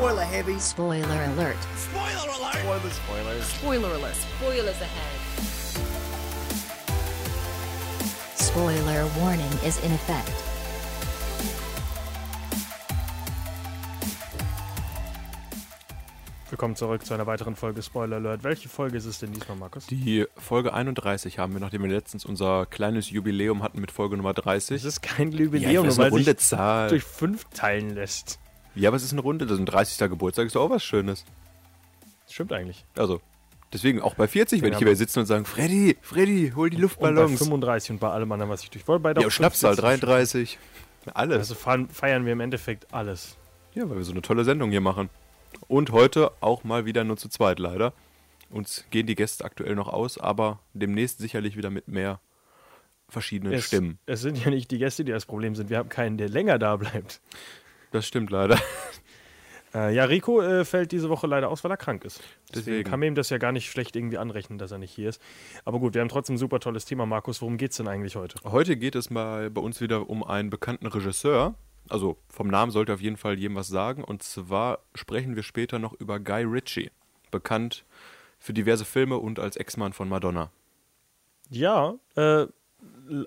Spoiler heavy. Spoiler alert. Spoiler alert! Spoilers, Spoilers. Spoiler alert. Spoilers ahead. Spoiler warning is in effect. Willkommen zurück zu einer weiteren Folge Spoiler Alert. Welche Folge ist es denn diesmal, Markus? Die Folge 31 haben wir, nachdem wir letztens unser kleines Jubiläum hatten mit Folge Nummer 30. Es ist kein ja, Jubiläum, das eine weil sich Zahl. durch fünf teilen lässt. Ja, aber es ist eine Runde, das ist ein 30. Geburtstag, ist doch auch was Schönes. Das stimmt eigentlich. Also, deswegen auch bei 40, wenn ich hier sitzen und sagen, Freddy, Freddy, hol die Und bei Luftballons. 35 und bei allem anderen, was ich durch wollte. Bei Ja, Schnapszahl 33. Alles. Also feiern wir im Endeffekt alles. Ja, weil wir so eine tolle Sendung hier machen. Und heute auch mal wieder nur zu zweit leider. Uns gehen die Gäste aktuell noch aus, aber demnächst sicherlich wieder mit mehr verschiedenen Es, Stimmen. es sind ja nicht die Gäste, die das Problem sind. Wir haben keinen, der länger da bleibt. Das stimmt leider. Äh, ja, Rico äh, fällt diese Woche leider aus, weil er krank ist. Deswegen Deswegen. kann man ihm das ja gar nicht schlecht irgendwie anrechnen, dass er nicht hier ist. Aber gut, wir haben trotzdem ein super tolles Thema. Markus, worum geht's denn eigentlich heute? Heute geht es mal bei uns wieder um einen bekannten Regisseur. Also vom Namen sollte auf jeden Fall jedem was sagen. Und zwar sprechen wir später noch über Guy Ritchie. Bekannt für diverse Filme und als Ex-Mann von Madonna. Ja, äh,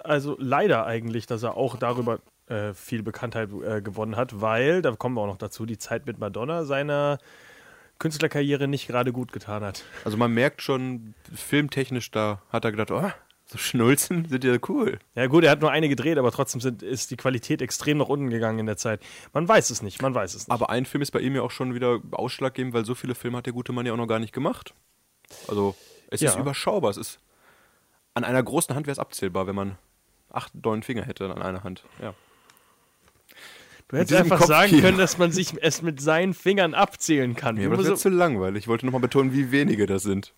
also leider eigentlich, dass er auch darüber äh, viel Bekanntheit äh, gewonnen hat, weil, da kommen wir auch noch dazu, die Zeit mit Madonna seiner Künstlerkarriere nicht gerade gut getan hat. Also man merkt schon, filmtechnisch, da hat er gedacht, oh, so Schnulzen sind ja cool. Ja gut, er hat nur eine gedreht, aber trotzdem sind, ist die Qualität extrem nach unten gegangen in der Zeit. Man weiß es nicht, man weiß es nicht. Aber ein Film ist bei ihm ja auch schon wieder ausschlaggebend, weil so viele Filme hat der gute Mann ja auch noch gar nicht gemacht. Also es Ja. ist überschaubar. Es ist an einer großen Hand wäre es abzählbar, wenn man acht, neun Finger hätte an einer Hand. Ja. Du hättest einfach Kopf sagen können, dass man sich es mit seinen Fingern abzählen kann. Ja, Nur aber das so- zu langweilig. Ich wollte nochmal betonen, wie wenige das sind.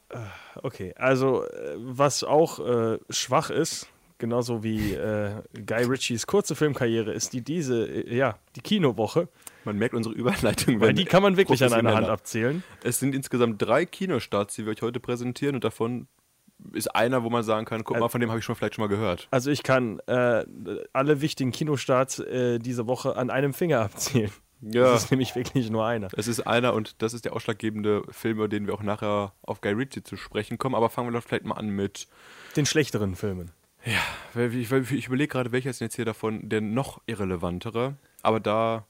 Okay, also äh, was auch äh, schwach ist, genauso wie äh, Guy Ritchies kurze Filmkarriere, ist die diese, äh, ja, die Kinowoche. Man merkt unsere Überleitung. Weil die kann man wirklich an einer Hand abzählen. Es sind insgesamt drei Kinostarts, die wir euch heute präsentieren und davon ist einer, wo man sagen kann, guck mal, von dem habe ich schon vielleicht schon mal gehört. Also ich kann äh, alle wichtigen Kinostarts äh, diese Woche an einem Finger abzählen. Ja. Das ist nämlich wirklich nur einer. Es ist einer und das ist der ausschlaggebende Film, über den wir auch nachher auf Guy Ritchie zu sprechen kommen. Aber fangen wir doch vielleicht mal an mit. Den schlechteren Filmen. weil Ich, ich, überlege gerade, welcher ist denn jetzt hier davon der noch irrelevantere. Aber da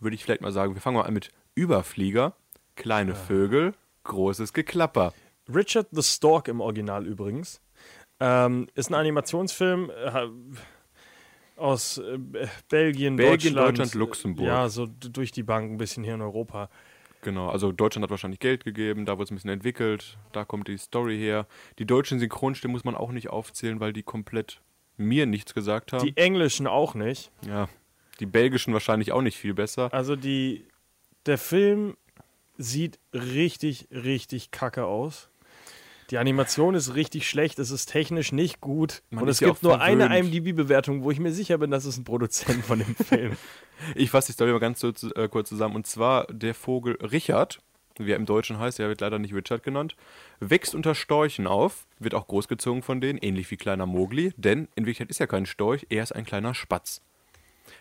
würde ich vielleicht mal sagen, wir fangen mal an mit Überflieger, kleine Vögel, großes Geklapper. Richard the Stork im Original übrigens. Ähm, ist ein Animationsfilm äh, aus äh, Belgien, Belgien, Deutschland, Deutschland, Luxemburg. Ja, so durch die Bank ein bisschen hier in Europa. Genau, also Deutschland hat wahrscheinlich Geld gegeben, da wurde es ein bisschen entwickelt, da kommt die Story her. Die deutschen Synchronstimmen muss man auch nicht aufzählen, weil die komplett mir nichts gesagt haben. Die englischen auch nicht. ja, die belgischen wahrscheinlich auch nicht viel besser. Also die, der Film sieht richtig, richtig kacke aus. Die Animation ist richtig schlecht, es ist technisch nicht gut. Man und ist es gibt nur eine verwöhnt. IMDb-Bewertung, wo ich mir sicher bin, dass es ein Produzent von dem Film. Ich fasse die Story mal ganz äh, kurz zusammen. Und zwar der Vogel Richard, wie er im Deutschen heißt, er wird leider nicht Richard genannt, wächst unter Storchen auf, wird auch großgezogen von denen, ähnlich wie kleiner Mogli, denn in Wirklichkeit ist er kein Storch, er ist ein kleiner Spatz.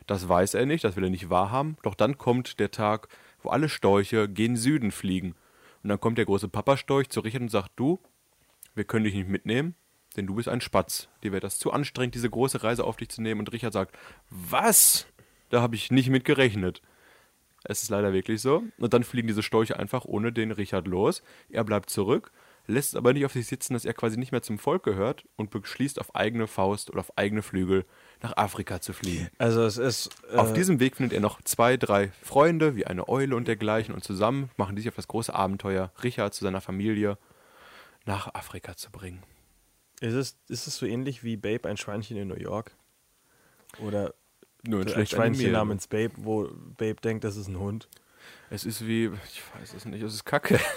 Das weiß er nicht, das will er nicht wahrhaben, doch dann kommt der Tag, wo alle Storche gen Süden fliegen. Und dann kommt der große Papastorch zu Richard und sagt, du, wir können dich nicht mitnehmen, denn du bist ein Spatz. Dir wäre das zu anstrengend, diese große Reise auf dich zu nehmen. Und Richard sagt, was? Da habe ich nicht mit gerechnet. Es ist leider wirklich so. Und dann fliegen diese Storche einfach ohne den Richard los. Er bleibt zurück, lässt es aber nicht auf sich sitzen, dass er quasi nicht mehr zum Volk gehört und beschließt auf eigene Faust oder auf eigene Flügel nach Afrika zu fliehen. Also es ist. Äh, Auf diesem Weg findet er noch zwei, drei Freunde, wie eine Eule und dergleichen, und zusammen machen die sich auf das große Abenteuer, Richard zu seiner Familie nach Afrika zu bringen. ist, es, ist es so ähnlich wie Babe, ein Schweinchen in New York? Oder Nur ein schlecht Schweinchen namens Babe, wo Babe denkt, das ist ein Hund? Es ist wie, ich weiß es nicht, es ist kacke.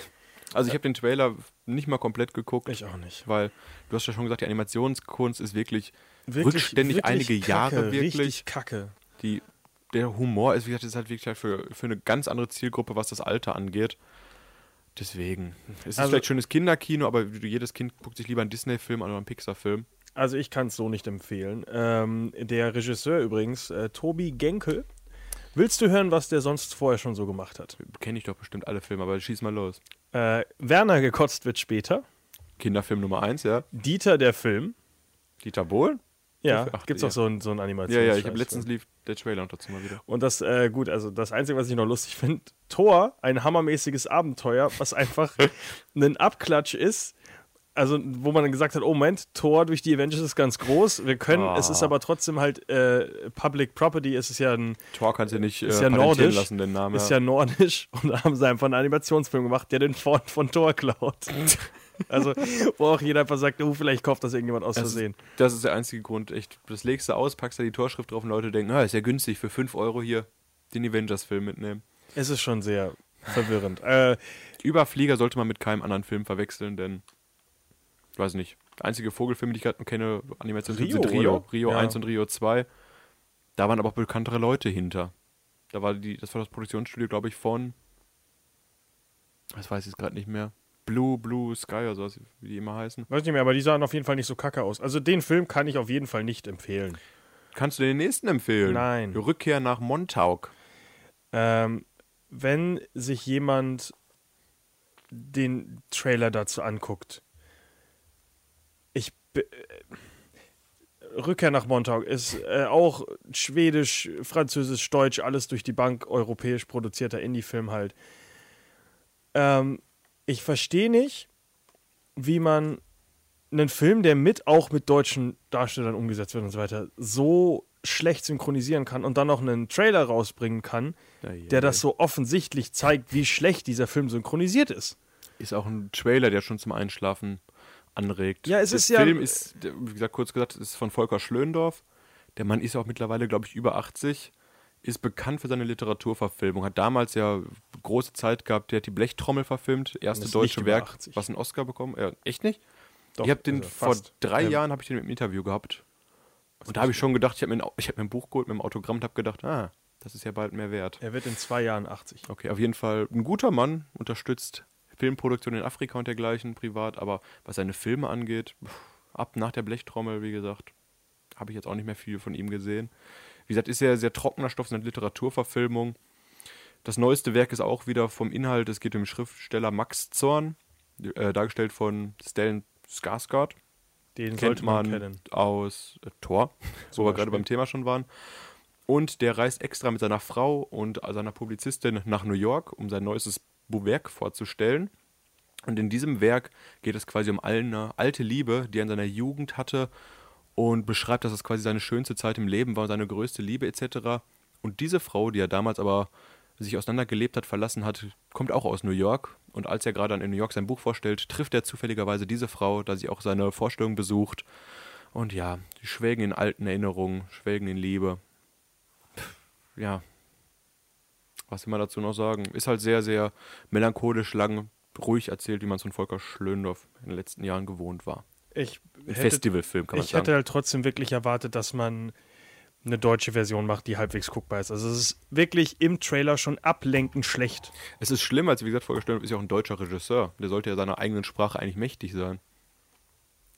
Also ich habe den Trailer nicht mal komplett geguckt, Ich auch nicht. weil du hast ja schon gesagt, die Animationskunst ist wirklich, Wirklich- rückständig wirklich einige kacke, Jahre wirklich. Richtig kacke. Die, der Humor ist, wie gesagt, ist halt wirklich halt für, für eine ganz andere Zielgruppe, was das Alter angeht. Deswegen. Es ist Also- vielleicht schönes Kinderkino, aber jedes Kind guckt sich lieber einen Disney-Film an oder einen Pixar-Film. Also ich kann es so nicht empfehlen. Ähm, der Regisseur übrigens, äh, Tobi Genkel, Willst du hören, was der sonst vorher schon so gemacht hat? Kenne ich doch bestimmt alle Filme, aber schieß mal los. Äh, Werner gekotzt wird später. Kinderfilm Nummer 1, ja. Dieter der Film. Dieter Bohlen? Ja, gibt's ja. auch so ein, so ein Ja, Animation. ja, ich habe letztens lief der Trailer noch dazu mal wieder. Und das, äh, gut, also das Einzige, was ich noch lustig finde, Thor, ein hammermäßiges Abenteuer, was einfach ein Abklatsch ist. Also, wo man dann gesagt hat, oh Moment, Thor durch die Avengers ist ganz groß. Wir können, Ah. es ist aber trotzdem halt äh, Public Property, es ist ja ein, Thor kannst du nicht äh, ist ja nordisch, lassen, den Namen. ist ja nordisch und da haben sie einfach einen Animationsfilm gemacht, der den Font von Thor klaut. also, wo auch jeder einfach sagt, oh, vielleicht kauft das irgendjemand aus Das Versehen. das ist der einzige Grund. Echt, das legst du aus, packst da die Torschrift drauf und Leute denken, ah, ist ja günstig, für 5 Euro hier den Avengers-Film mitnehmen. Es ist schon sehr verwirrend. äh, Überflieger sollte man mit keinem anderen Film verwechseln, denn, ich weiß nicht, der einzige Vogelfilm, den ich gerade kenne, Animation Rio, sind Rio. oder? Rio Ja. 1 und Rio 2. Da waren aber auch bekanntere Leute hinter. Da war die, das war das Produktionsstudio, glaube ich, von, das weiß ich jetzt gerade nicht mehr, Blue, Blue Sky oder sowas, wie die immer heißen. Weiß nicht mehr, aber die sahen auf jeden Fall nicht so kacke aus. Also den Film kann ich auf jeden Fall nicht empfehlen. Kannst du den nächsten empfehlen? Nein. Die Rückkehr nach Montauk. Ähm, wenn sich jemand den Trailer dazu anguckt, ich äh, Rückkehr nach Montauk ist äh, auch schwedisch, französisch, deutsch, alles durch die Bank, europäisch produzierter Indie-Film halt. Ähm, ich verstehe nicht, wie man einen Film, der mit auch mit deutschen Darstellern umgesetzt wird und so weiter, so schlecht synchronisieren kann und dann noch einen Trailer rausbringen kann, der das so offensichtlich zeigt, wie schlecht dieser Film synchronisiert ist. Ist auch ein Trailer, der schon zum Einschlafen anregt. Ja, es der ist ja- Film ist, wie gesagt, kurz gesagt, ist von Volker Schlöndorff. Der Mann ist auch mittlerweile, glaube ich, über 80. Ist bekannt für seine Literaturverfilmung. Hat damals ja große Zeit gehabt. Der hat die Blechtrommel verfilmt. Erste deutsche Werk, 80. was einen Oscar bekommen. Ja, echt nicht? Doch, ich habe den also vor drei Ähm, Jahren habe ich den im Interview gehabt. Und da habe ich schon gedacht, ich habe mir, ein- ich hab mir ein Buch geholt mit einem Autogramm und habe gedacht, ah, das ist ja bald mehr wert. Er wird in zwei Jahren 80. Okay, auf jeden Fall ein guter Mann, unterstützt Filmproduktion in Afrika und dergleichen privat, aber was seine Filme angeht, pff, ab nach der Blechtrommel, wie gesagt, habe ich jetzt auch nicht mehr viel von ihm gesehen. Wie gesagt, ist ja sehr trockener Stoff, eine Literaturverfilmung. Das neueste Werk ist auch wieder vom Inhalt, es geht um den Schriftsteller Max Zorn, äh, dargestellt von Stellan Skarsgård. Den Kennt man, man kennen. aus äh, Thor, wo wir gerade beim Thema schon waren. Und der reist extra mit seiner Frau und seiner Publizistin nach New York, um sein neuestes Werk vorzustellen. Und in diesem Werk geht es quasi um eine alte Liebe, die er in seiner Jugend hatte und beschreibt, dass es quasi seine schönste Zeit im Leben war, seine größte Liebe etc. Und diese Frau, die er damals aber sich auseinandergelebt hat, verlassen hat, kommt auch aus New York. Und als er gerade dann in New York sein Buch vorstellt, trifft er zufälligerweise diese Frau, da sie auch seine Vorstellung besucht. Und ja, die schwelgen in alten Erinnerungen, schwelgen in Liebe. Ja, was will man dazu noch sagen? Ist halt sehr, sehr melancholisch, lang, ruhig erzählt, wie man es von Volker Schlöndorff in den letzten Jahren gewohnt war. Ich Ein hätte, Festivalfilm, kann man ich sagen. hätte halt trotzdem wirklich erwartet, dass man eine deutsche Version macht, die halbwegs guckbar ist. Also es ist wirklich im Trailer schon ablenkend schlecht. Es ist schlimm, als wie gesagt, Schlöndorff ist ja auch ein deutscher Regisseur. Der sollte ja seiner eigenen Sprache eigentlich mächtig sein.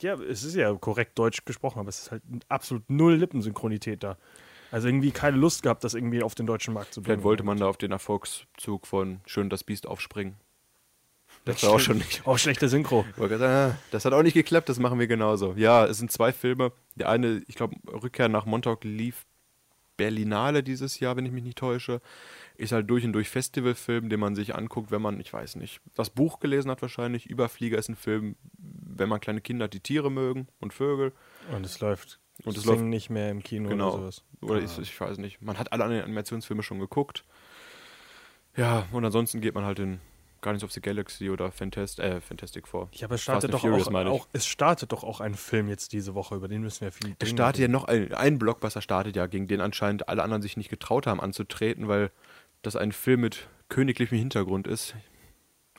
Ja, es ist ja korrekt deutsch gesprochen, aber es ist halt absolut null Lippensynchronität da. Also irgendwie keine Lust gehabt, das irgendwie auf den deutschen Markt zu bringen. Vielleicht wollte man da auf den Erfolgszug von Schön das Biest aufspringen. Das war auch schon nicht. Auch schlechte Synchro. Ah, Das hat auch nicht geklappt, das machen wir genauso. Ja, es sind zwei Filme. Der eine, ich glaube, Rückkehr nach Montauk lief Berlinale dieses Jahr, wenn ich mich nicht täusche. Ist halt durch und durch Festivalfilm, den man sich anguckt, wenn man, ich weiß nicht, das Buch gelesen hat wahrscheinlich. Überflieger ist ein Film, wenn man kleine Kinder hat, die Tiere mögen und Vögel. Und es läuft. Und es läuft- nicht mehr im Kino Genau. oder sowas. Oder ich, ich weiß nicht. Man hat alle anderen Animationsfilme schon geguckt. Ja, und ansonsten geht man halt in Guardians of the Galaxy oder Fantast äh, Fantastic Four. Ja, aber es startet, doch Furious, auch, auch, es startet doch auch ein Film jetzt diese Woche, über den müssen wir viel Es startet ja noch ein, ein Blockbuster startet ja, gegen den anscheinend alle anderen sich nicht getraut haben anzutreten, weil das ein Film mit königlichem Hintergrund ist.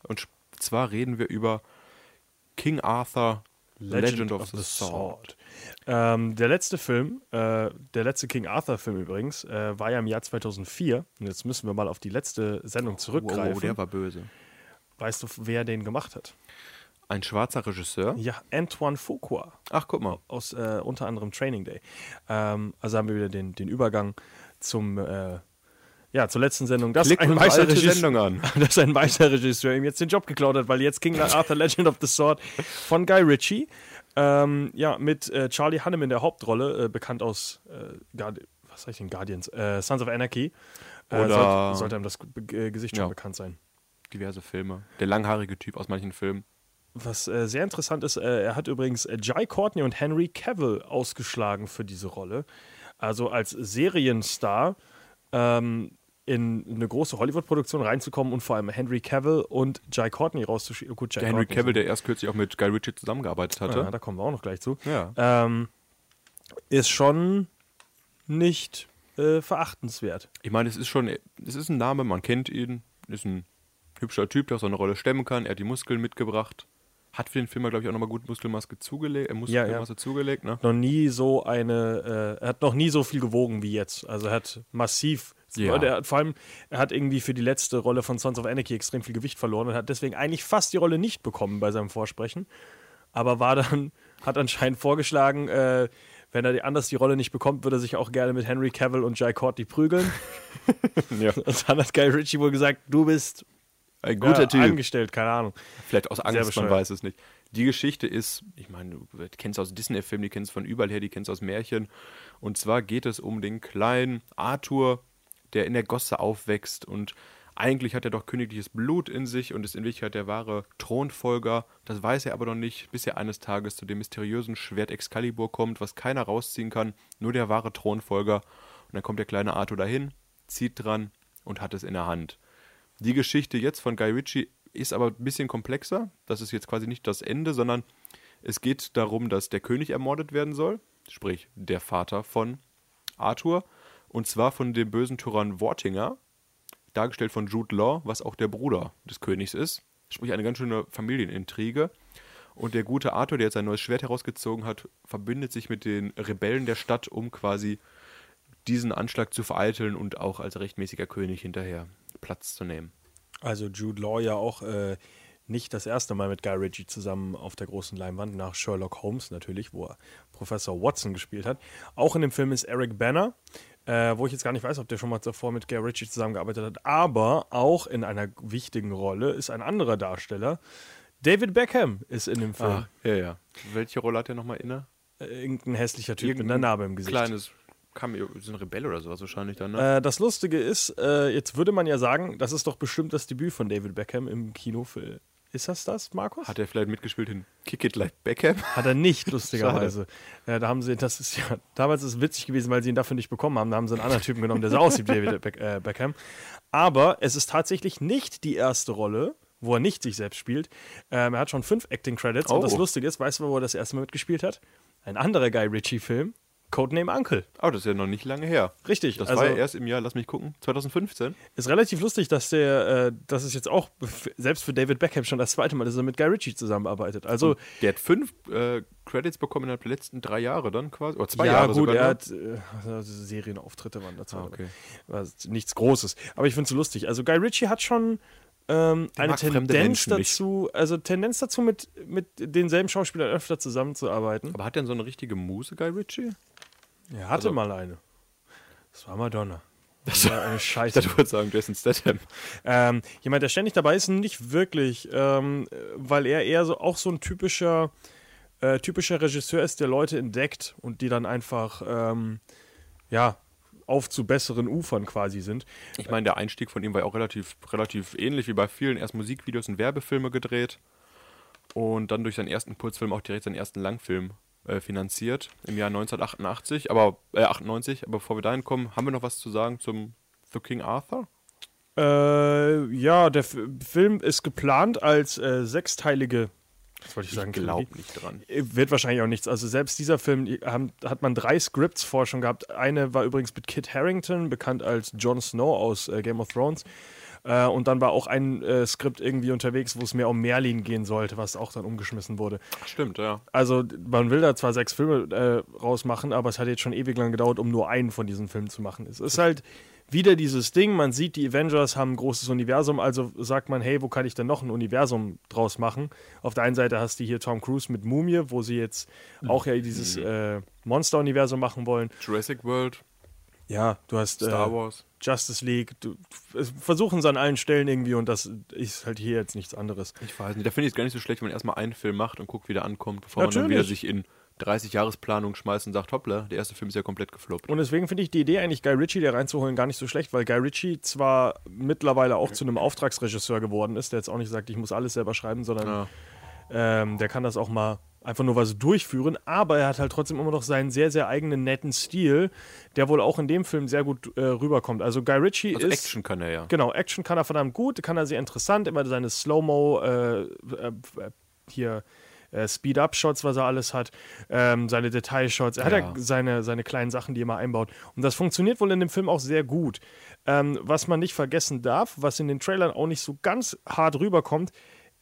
Und zwar reden wir über King Arthur Legend, of, the, Sword. Ähm, der letzte Film, äh, der letzte King Arthur-Film übrigens, äh, war ja im Jahr 2004. Und jetzt müssen wir mal auf die letzte Sendung zurückgreifen. Wow, der war böse. Weißt du, wer den gemacht hat? Ein schwarzer Regisseur. Ja, Antoine Fuqua. Ach, guck mal. aus äh, unter anderem Training Day. Ähm, also haben wir wieder den, den Übergang zum, äh, Ja, zur letzten Sendung. Dass Klick ein, weißer Sendung an. dass ein weißer Regisseur ihm jetzt den Job geklaut hat, weil jetzt King Arthur Legend of the Sword von Guy Ritchie, ähm, ja, mit äh, Charlie Hunnam in der Hauptrolle, äh, bekannt aus, äh, was sag ich denn, Guardians, äh, Sons of Anarchy. Oder- sollte, sollte einem das Gesicht schon Ja. bekannt sein. Diverse Filme. Der langhaarige Typ aus manchen Filmen. Was äh, sehr interessant ist, äh, er hat übrigens äh, Jai Courtney und Henry Cavill ausgeschlagen für diese Rolle. Also als Serienstar ähm, in eine große Hollywood-Produktion reinzukommen und vor allem Henry Cavill und Jai Courtney. Gut, Jai Der Henry Courtney Cavill, der erst kürzlich auch mit Guy Ritchie zusammengearbeitet hatte. ja, da kommen wir auch noch gleich zu. Ja. Ähm, ist schon nicht äh, verachtenswert. Ich meine, es ist schon, es ist ein Name, man kennt ihn, ist ein hübscher Typ, der auch so eine Rolle stemmen kann. Er hat die Muskeln mitgebracht. Hat für den Film, glaube ich, auch nochmal gut Muskelmasse zugelegt, äh, Muskelmasse zugelegt, ne? Noch nie so eine, äh, er hat noch nie so viel gewogen wie jetzt. Also er hat massiv, Ja. er hat vor allem, er hat irgendwie für die letzte Rolle von Sons of Anarchy extrem viel Gewicht verloren und hat deswegen eigentlich fast die Rolle nicht bekommen bei seinem Vorsprechen. Aber war dann, hat anscheinend vorgeschlagen, äh, wenn er die, anders die Rolle nicht bekommt, würde er sich auch gerne mit Henry Cavill und Jai Courtney prügeln. Ja. Und dann hat Guy Ritchie wohl gesagt, du bist Ein guter ja, Typ. angestellt, keine Ahnung. Vielleicht aus Angst, man weiß es nicht. Die Geschichte ist, ich meine, du kennst aus Disney-Filmen, die kennst von überall her, die kennst aus Märchen. Und zwar geht es um den kleinen Arthur, der in der Gosse aufwächst und eigentlich hat er doch königliches Blut in sich und ist in Wirklichkeit der wahre Thronfolger. Das weiß er aber noch nicht, bis er eines Tages zu dem mysteriösen Schwert Excalibur kommt, was keiner rausziehen kann, nur der wahre Thronfolger. Und dann kommt der kleine Arthur dahin, zieht dran und hat es in der Hand. Die Geschichte jetzt von Guy Ritchie ist aber ein bisschen komplexer. Das ist jetzt quasi nicht das Ende, sondern es geht darum, dass der König ermordet werden soll, sprich der Vater von Arthur, und zwar von dem bösen Tyrann Wortinger, dargestellt von Jude Law, was auch der Bruder des Königs ist. Sprich eine ganz schöne Familienintrige. Und der gute Arthur, der jetzt sein neues Schwert herausgezogen hat, verbindet sich mit den Rebellen der Stadt, um quasi diesen Anschlag zu vereiteln und auch als rechtmäßiger König hinterher Platz zu nehmen. Also Jude Law ja auch äh, nicht das erste Mal mit Guy Ritchie zusammen auf der großen Leinwand, nach Sherlock Holmes natürlich, wo er Professor Watson gespielt hat. Auch in dem Film ist Eric Banner, äh, wo ich jetzt gar nicht weiß, ob der schon mal davor mit Guy Ritchie zusammengearbeitet hat, aber auch in einer wichtigen Rolle ist ein anderer Darsteller. David Beckham ist in dem Film. Ah, ja, ja. Welche Rolle hat er nochmal inne? Äh, Irgendein hässlicher Typ mit einer Narbe im Gesicht. Kleines Cameo, so ein Rebell oder sowas wahrscheinlich dann, ne? Äh, das Lustige ist, äh, jetzt würde man ja sagen, das ist doch bestimmt das Debüt von David Beckham im Kinofilm. Ist das das, Markus? Hat er vielleicht mitgespielt in Kick It Like Beckham? Hat er nicht, lustigerweise. Ja, da haben sie, das ist ja, damals ist es witzig gewesen, weil sie ihn dafür nicht bekommen haben. Da haben sie einen anderen Typen genommen, der so aussieht wie David Beck, äh, Beckham. Aber es ist tatsächlich nicht die erste Rolle, wo er nicht sich selbst spielt. Ähm, er hat schon fünf Acting-Credits. Und Oh. das Lustige ist, weißt du, wo er das erste Mal mitgespielt hat? Ein anderer Guy Ritchie-Film, Codename Uncle. Oh, das ist ja noch nicht lange her. Richtig. Das also war ja erst im Jahr, lass mich gucken, 2015. ist relativ lustig, dass der, äh, das ist jetzt auch selbst für David Beckham schon das zweite Mal, dass er mit Guy Ritchie zusammenarbeitet. Also Der hat fünf äh, Credits bekommen innerhalb der letzten drei Jahre dann quasi. Oder zwei ja, Jahre gut, sogar. er ne? hat äh, also Serienauftritte waren dazu. Ah, okay. War nichts Großes. Aber ich finde es so lustig. Also Guy Ritchie hat schon ähm, eine Tendenz nicht. dazu, also Tendenz dazu, mit, mit denselben Schauspielern öfter zusammenzuarbeiten. Aber hat denn so eine richtige Muse, Guy Ritchie? Er hatte also- mal eine. Das war Madonna. Das war eine Ich Scheiße. du wolltest sagen, Jason Statham. Ähm, jemand, der ständig dabei ist, nicht wirklich, ähm, weil er eher so auch so ein typischer, äh, typischer Regisseur ist, der Leute entdeckt und die dann einfach, ähm, ja, auf zu besseren Ufern quasi sind. Ich meine, der Einstieg von ihm war ja auch relativ, relativ ähnlich wie bei vielen. Erst Musikvideos und Werbefilme gedreht und dann durch seinen ersten Kurzfilm auch direkt seinen ersten Langfilm äh, finanziert im Jahr 1988, aber äh, 98. Aber bevor wir dahin kommen, haben wir noch was zu sagen zum The King Arthur? Äh, ja, der F Film ist geplant als äh, sechsteilige, was wollte ich sagen, Ich glaube Trilogie. nicht dran. Äh, Wird wahrscheinlich auch nichts. Also selbst dieser Film haben, hat man drei Scripts vorher schon gehabt. Eine war übrigens mit Kit Harrington, bekannt als Jon Snow aus äh, Game of Thrones. Äh, und dann war auch ein äh, Skript irgendwie unterwegs, wo es mehr um Merlin gehen sollte, was auch dann umgeschmissen wurde. Stimmt, ja. Also man will da zwar sechs Filme äh, rausmachen, aber es hat jetzt schon ewig lang gedauert, um nur einen von diesen Filmen zu machen. Es ist halt wieder dieses Ding, man sieht, die Avengers haben ein großes Universum, also sagt man, hey, wo kann ich denn noch ein Universum draus machen? Auf der einen Seite hast du hier Tom Cruise mit Mumie, wo sie jetzt auch ja dieses äh, Monster-Universum machen wollen. Jurassic World. Ja, du hast Star äh, Wars. Justice League. Du, versuchen es an allen Stellen irgendwie und das ist halt hier jetzt nichts anderes. Ich weiß nicht, da finde ich es gar nicht so schlecht, wenn man erstmal einen Film macht und guckt, wie der ankommt, bevor man dann Natürlich. wieder sich in 30 Jahresplanung schmeißt und sagt, hoppla, der erste Film ist ja komplett gefloppt. Und deswegen finde ich die Idee eigentlich Guy Ritchie da reinzuholen gar nicht so schlecht, weil Guy Ritchie zwar mittlerweile auch zu einem Auftragsregisseur geworden ist, der jetzt auch nicht sagt, ich muss alles selber schreiben, sondern Ja. ähm, der kann das auch mal einfach nur was durchführen, aber er hat halt trotzdem immer noch seinen sehr, sehr eigenen netten Stil, der wohl auch in dem Film sehr gut äh, rüberkommt. Also Guy Ritchie Also ist... Action kann er ja. Genau, Action kann er verdammt gut, kann er sehr interessant, immer seine Slow-Mo, äh, äh, hier äh, Speed-Up-Shots, was er alles hat, ähm, seine Detailshots, er hat Ja. ja seine, seine kleinen Sachen, die er mal einbaut. Und das funktioniert wohl in dem Film auch sehr gut. Ähm, was man nicht vergessen darf, was in den Trailern auch nicht so ganz hart rüberkommt,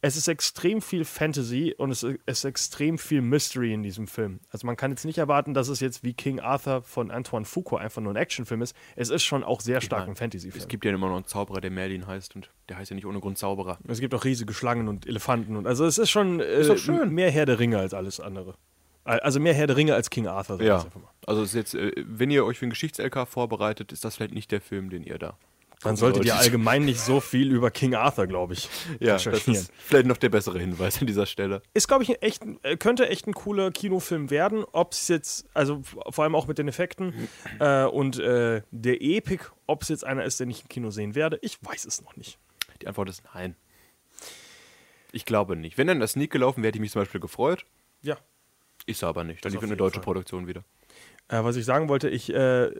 es ist extrem viel Fantasy und es ist extrem viel Mystery in diesem Film. Also man kann jetzt nicht erwarten, dass es jetzt wie King Arthur von Antoine Fuqua einfach nur ein Actionfilm ist. Es ist schon auch sehr stark meine, ein Fantasy-Film. Es gibt ja immer noch einen Zauberer, der Merlin heißt und der heißt ja nicht ohne Grund Zauberer. Es gibt auch riesige Schlangen und Elefanten. Und also es ist schon äh, doch schön. mehr Herr der Ringe als alles andere. Also mehr Herr der Ringe als King Arthur. sag ich Ja. jetzt einfach mal. Also ist jetzt, äh, wenn ihr euch für einen Geschichts-LK vorbereitet, ist das vielleicht nicht der Film, den ihr da. Dann solltet ihr allgemein nicht so viel über King Arthur, glaube ich. Ja, das ist vielleicht noch der bessere Hinweis an dieser Stelle. Ist, glaube ich, echt, äh, könnte echt ein cooler Kinofilm werden. Ob es jetzt, also vor allem auch mit den Effekten äh, und äh, der Epik, ob es jetzt einer ist, den ich im Kino sehen werde, ich weiß es noch nicht. Die Antwort ist nein. Ich glaube nicht. Wenn dann das Sneak gelaufen wäre, hätte ich mich zum Beispiel gefreut. Ja. Ist er aber nicht. Dann lief eine deutsche Fall. Produktion wieder. Äh, was ich sagen wollte, ich äh,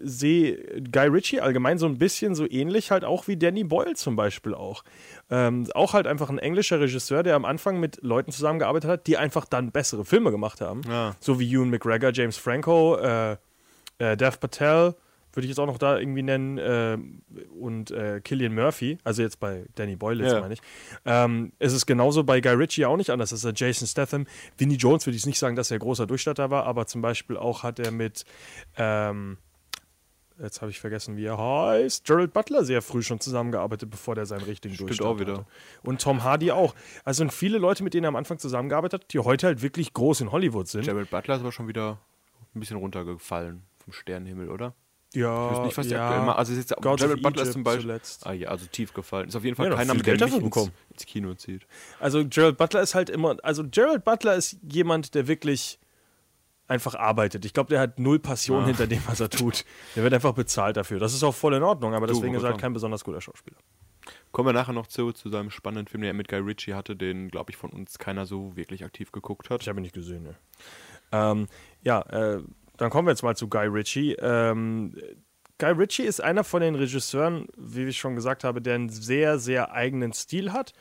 sehe Guy Ritchie allgemein so ein bisschen so ähnlich halt auch wie Danny Boyle zum Beispiel auch. Ähm, auch halt einfach ein englischer Regisseur, der am Anfang mit Leuten zusammengearbeitet hat, die einfach dann bessere Filme gemacht haben. Ja. So wie Ewan McGregor, James Franco, äh, äh, Dev Patel, würde ich jetzt auch noch da irgendwie nennen, äh, und äh, Killian Murphy, also jetzt bei Danny Boyle jetzt Ja. meine ich. Ähm, es ist genauso bei Guy Ritchie auch nicht anders. Das ist der Jason Statham. Vinnie Jones würde ich nicht sagen, dass er großer Durchstatter war, aber zum Beispiel auch hat er mit, ähm, jetzt habe ich vergessen, wie er heißt, Gerald Butler sehr früh schon zusammengearbeitet, bevor der seinen richtigen Stimmt Durchstarter auch wieder. hatte. Und Tom Hardy auch. Also sind viele Leute, mit denen er am Anfang zusammengearbeitet hat, die heute halt wirklich groß in Hollywood sind. Jared Butler ist aber schon wieder ein bisschen runtergefallen vom Sternenhimmel, oder? Ja, Ich weiß nicht, was ja. aktuell machen. Also ist jetzt Jared of Butler ist zum Beispiel. zuletzt. Ah ja, also tief gefallen. Ist auf jeden Fall Ja, keiner, viel der Geld mich ins, ins Kino zieht. Also Gerald Butler ist halt immer, also Gerald Butler ist jemand, der wirklich einfach arbeitet. Ich glaube, der hat null Passion Ah. hinter dem, was er tut. Der wird einfach bezahlt dafür. Das ist auch voll in Ordnung, aber Du, deswegen ist er halt kein besonders guter Schauspieler. Kommen wir nachher noch zu, zu seinem spannenden Film, den er mit Guy Ritchie hatte, den, glaube ich, von uns keiner so wirklich aktiv geguckt hat. Ich habe ihn nicht gesehen, ne. Ähm, ja, äh, dann kommen wir jetzt mal zu Guy Ritchie. Ähm, Guy Ritchie ist einer von den Regisseuren, wie ich schon gesagt habe, der einen sehr, sehr eigenen Stil hat,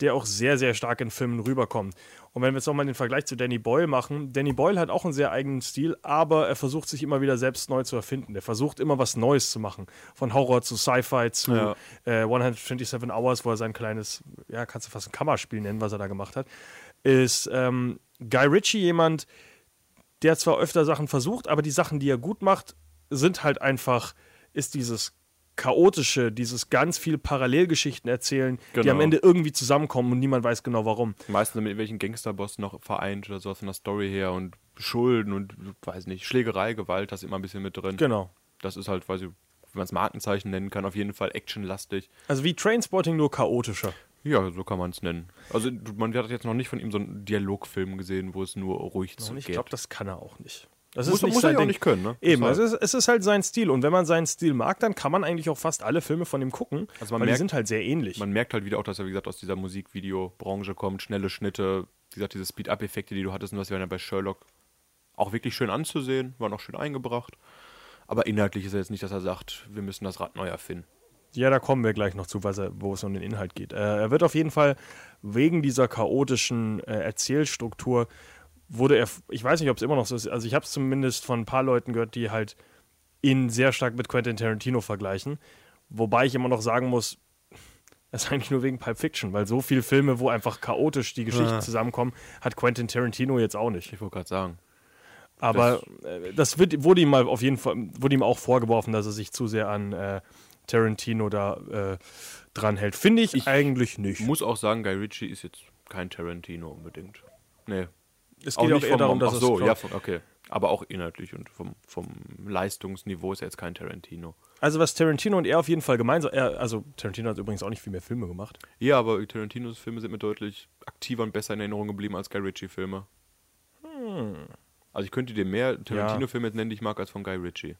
der auch sehr, sehr stark in Filmen rüberkommt. Und wenn wir jetzt nochmal den Vergleich zu Danny Boyle machen, Danny Boyle hat auch einen sehr eigenen Stil, aber er versucht sich immer wieder selbst neu zu erfinden. Der versucht immer was Neues zu machen. Von Horror zu Sci-Fi zu Ja. äh, 127 Hours, wo er sein kleines, ja, kannst du fast ein Kammerspiel nennen, was er da gemacht hat, ist ähm, Guy Ritchie jemand, der zwar öfter Sachen versucht, aber die Sachen, die er gut macht, sind halt einfach, ist dieses chaotische, dieses ganz viel Parallelgeschichten erzählen, die Genau. am Ende irgendwie zusammenkommen und niemand weiß genau warum. Meistens mit irgendwelchen Gangsterboss noch vereint oder sowas von der Story her und Schulden und, weiß nicht, Schlägerei, Gewalt, das ist immer ein bisschen mit drin. Genau. Das ist halt, weiß ich, wenn man es Markenzeichen nennen kann, auf jeden Fall actionlastig. Also wie Trainspotting nur chaotischer. Ja, so kann man es nennen. Also man hat jetzt noch nicht von ihm so einen Dialogfilm gesehen, wo es nur ruhig ich zugeht. glaube, das kann er auch nicht. Das Muss- ist nicht muss er sein ja auch nicht können, ne? Eben, also es, ist, es ist halt sein Stil. Und wenn man seinen Stil mag, dann kann man eigentlich auch fast alle Filme von ihm gucken, Also man weil die merkt- sind halt sehr ähnlich. Man merkt halt wieder auch, dass er, wie gesagt, aus dieser Musikvideobranche kommt, schnelle Schnitte, wie gesagt, diese Speed-Up-Effekte, die du hattest, und das war ja bei Sherlock auch wirklich schön anzusehen, waren auch schön eingebracht. Aber inhaltlich ist er jetzt nicht, dass er sagt, wir müssen das Rad neu erfinden. Ja, da kommen wir gleich noch zu, wo es um den Inhalt geht. Äh, er wird auf jeden Fall wegen dieser chaotischen äh, Erzählstruktur wurde er, ich weiß nicht, ob es immer noch so ist, also ich habe es zumindest von ein paar Leuten gehört, die halt ihn sehr stark mit Quentin Tarantino vergleichen. Wobei ich immer noch sagen muss, das ist eigentlich nur wegen Pulp Fiction, weil so viele Filme, wo einfach chaotisch die Geschichten Ja. zusammenkommen, hat Quentin Tarantino jetzt auch nicht. Ich wollte gerade sagen. Aber äh, das wird, wurde ihm mal auf jeden Fall, wurde ihm auch vorgeworfen, dass er sich zu sehr an äh, Tarantino da äh, dranhält. Finde ich, Ich eigentlich nicht. Ich muss auch sagen, Guy Ritchie ist jetzt kein Tarantino unbedingt. Nee. Es geht auch, nicht eher darum, dass ach so, es ja, von, okay. Aber auch inhaltlich und vom, vom Leistungsniveau ist er jetzt kein Tarantino. Also was Tarantino und er auf jeden Fall gemeinsam, er, also Tarantino hat übrigens auch nicht viel mehr Filme gemacht. Ja, aber Tarantinos Filme sind mir deutlich aktiver und besser in Erinnerung geblieben als Guy Ritchie-Filme. Also ich könnte dir mehr Tarantino-Filme nennen, die ich mag, als von Guy Ritchie.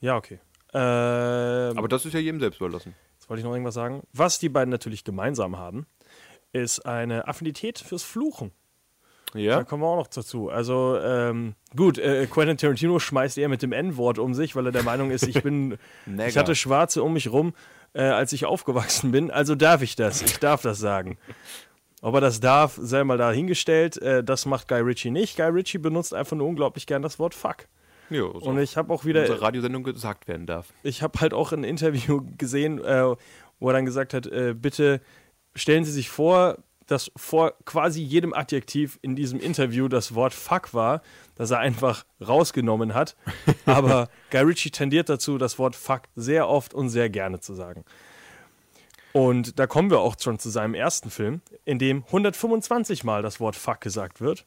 Ja, okay. Ähm, Aber das ist ja jedem selbst überlassen. Jetzt wollte ich noch irgendwas sagen. Was die beiden natürlich gemeinsam haben, ist eine Affinität fürs Fluchen. Da Ja? kommen wir auch noch dazu. Also, ähm, gut, äh, Quentin Tarantino schmeißt eher mit dem N-Wort um sich, weil er der Meinung ist, ich bin, ich hatte Schwarze um mich rum, äh, als ich aufgewachsen bin, also darf ich das. Ich darf das sagen. Ob er das darf, sei mal dahingestellt. Äh, das macht Guy Ritchie nicht. Guy Ritchie benutzt einfach nur unglaublich gern das Wort Fuck. Ja, so Und ich habe auch wieder unserer Radiosendung gesagt werden darf. ich habe halt auch ein Interview gesehen, äh, wo er dann gesagt hat, äh, bitte stellen Sie sich vor, dass vor quasi jedem Adjektiv in diesem Interview das Wort fuck war, das er einfach rausgenommen hat. Aber Guy Ritchie tendiert dazu, das Wort fuck sehr oft und sehr gerne zu sagen. Und da kommen wir auch schon zu seinem ersten Film, in dem 125 Mal das Wort fuck gesagt wird.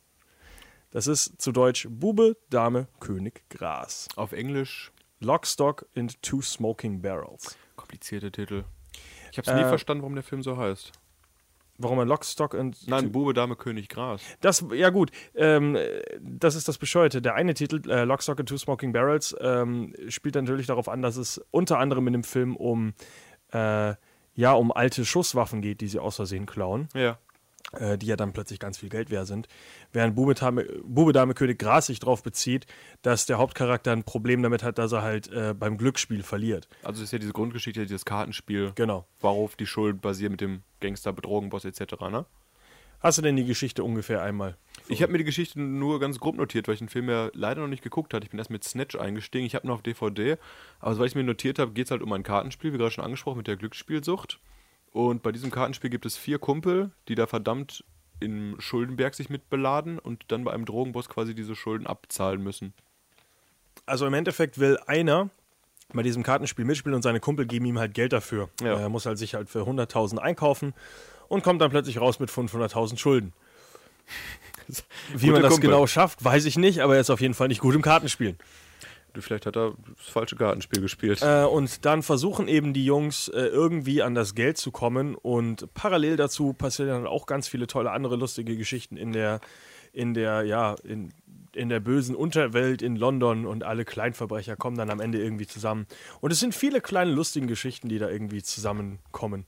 Das ist zu Deutsch Bube, Dame, König, Gras. Auf Englisch Lock, Stock and Two Smoking Barrels. komplizierte Titel. Ich habe es nie Äh, verstanden, warum der Film so heißt. Warum er Lock, Stock and Nein, Bube, Dame, König, Gras. Das, ja gut, ähm, das ist das Bescheuerte. Der eine Titel, äh, Lock, Stock and Two Smoking Barrels, ähm, spielt natürlich darauf an, dass es unter anderem in dem Film um, äh, ja, um alte Schusswaffen geht, die sie aus Versehen klauen, Ja. Äh, die ja dann plötzlich ganz viel Geld wert sind. Während Bube, Dame, Bube, Dame König Gras sich darauf bezieht, dass der Hauptcharakter ein Problem damit hat, dass er halt äh, beim Glücksspiel verliert. Also ist ja diese Grundgeschichte, dieses Kartenspiel, Genau. worauf die Schuld basiert mit dem Gangster, Bedrogenboss etc. Ne? Hast du denn die Geschichte ungefähr einmal? Ich habe mir die Geschichte nur ganz grob notiert, weil ich den Film ja leider noch nicht geguckt hatte. Ich bin erst mit Snatch eingestiegen. Ich habe noch auf DVD. Aber weil ich mir notiert habe, geht es halt um ein Kartenspiel, wie gerade schon angesprochen, mit der Glücksspielsucht. Und bei diesem Kartenspiel gibt es vier Kumpel, die da verdammt im Schuldenberg sich mit beladen und dann bei einem Drogenboss quasi diese Schulden abzahlen müssen. Also im Endeffekt will einer bei diesem Kartenspiel mitspielen und seine Kumpel geben ihm halt Geld dafür. Ja. Er muss halt sich halt für 100.000 einkaufen und kommt dann plötzlich raus mit 500.000 Schulden. Wie Gute man das Kumpel. genau schafft, weiß ich nicht, aber er ist auf jeden Fall nicht gut im Kartenspielen. Vielleicht hat er das falsche Kartenspiel gespielt. Äh, und dann versuchen eben die Jungs äh, irgendwie an das Geld zu kommen und parallel dazu passieren dann auch ganz viele tolle andere lustige Geschichten in der, in der, ja, in, in der bösen Unterwelt in London und alle Kleinverbrecher kommen dann am Ende irgendwie zusammen. Und es sind viele kleine lustige Geschichten, die da irgendwie zusammenkommen.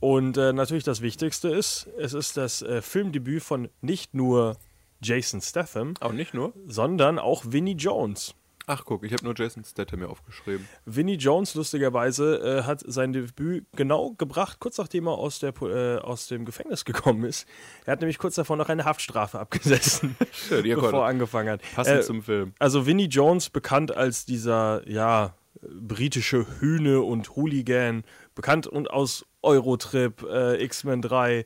Und äh, natürlich das Wichtigste ist, es ist das äh, Filmdebüt von nicht nur Jason Statham, Aber nicht nur. sondern auch Vinnie Jones. Ach guck, ich habe nur Jason Statham mir aufgeschrieben. Vinnie Jones, lustigerweise, äh, hat sein Debüt genau gebracht, kurz nachdem er aus, der, äh, aus dem Gefängnis gekommen ist. Er hat nämlich kurz davor noch eine Haftstrafe abgesessen, Schön, bevor er angefangen hat. Passend Äh, zum Film. also Vinnie Jones, bekannt als dieser, ja, britische Hühne und Hooligan, bekannt und aus Eurotrip, äh, X-Men 3,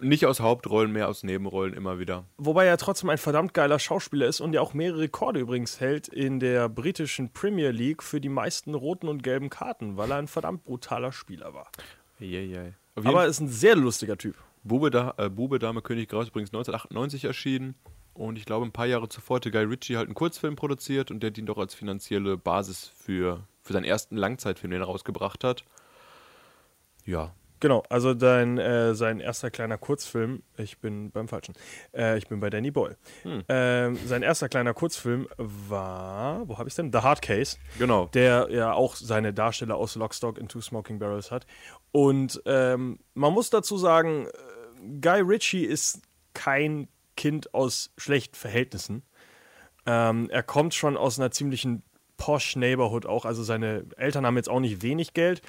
Nicht aus Hauptrollen, mehr aus Nebenrollen immer wieder. Wobei er trotzdem ein verdammt geiler Schauspieler ist und ja auch mehrere Rekorde übrigens hält in der britischen Premier League für die meisten roten und gelben Karten, weil er ein verdammt brutaler Spieler war. Auf jeden Aber er ist ein sehr lustiger Typ. Bube, da, äh, Bube, Dame, König, Graus übrigens 1998 erschienen. Und ich glaube, ein paar Jahre zuvor hatte Guy Ritchie halt einen Kurzfilm produziert und der dient auch als finanzielle Basis für, für seinen ersten Langzeitfilm, den er rausgebracht hat. Ja. Genau, also dein, äh, sein erster kleiner Kurzfilm, ich bin beim Falschen, äh, ich bin bei Danny Boyle. Ähm, sein erster kleiner Kurzfilm war, wo habe ich denn? The Hard Case. Genau. der ja auch seine Darsteller aus Lockstock and Two Smoking Barrels hat. Und ähm, man muss dazu sagen, äh, Guy Ritchie ist kein Kind aus schlechten Verhältnissen. Ähm, er kommt schon aus einer ziemlichen posh Neighborhood auch. Also seine Eltern haben jetzt auch nicht wenig Geld.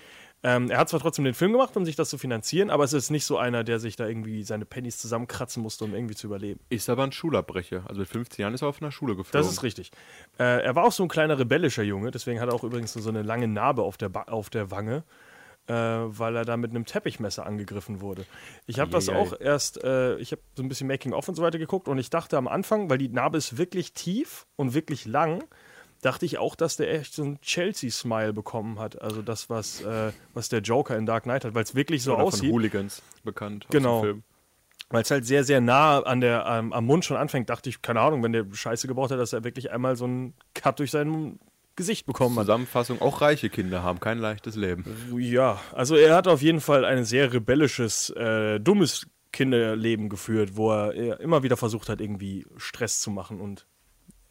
Ähm, er hat zwar trotzdem den Film gemacht, um sich das zu finanzieren, aber es ist nicht so einer, der sich da irgendwie seine Pennies zusammenkratzen musste, um irgendwie zu überleben. Ist aber ein Schulabbrecher. Also mit 15 Jahren ist er auf einer Schule geflogen. Das ist richtig. Äh, er war auch so ein kleiner rebellischer Junge, deswegen hat er auch übrigens so eine lange Narbe auf der, ba auf der Wange, äh, weil er da mit einem Teppichmesser angegriffen wurde. Ich habe das auch erst, äh, ich habe so ein bisschen Making-of und so weiter geguckt und ich dachte am Anfang, weil die Narbe ist wirklich tief und wirklich lang, dachte ich auch, dass der echt so ein Chelsea-Smile bekommen hat. Also das, was, äh, was der Joker in Dark Knight hat, weil es wirklich so Oder von aussieht. Hooligans bekannt. Genau. weil es halt sehr, sehr nah an der, ähm, am Mund schon anfängt, dachte ich, keine Ahnung, wenn der Scheiße gebraucht hat, dass er wirklich einmal so einen Cut durch sein Gesicht bekommen hat. Zusammenfassung, auch reiche Kinder haben kein leichtes Leben. Ja, also er hat auf jeden Fall ein sehr rebellisches, äh, dummes Kinderleben geführt, wo er immer wieder versucht hat, irgendwie Stress zu machen und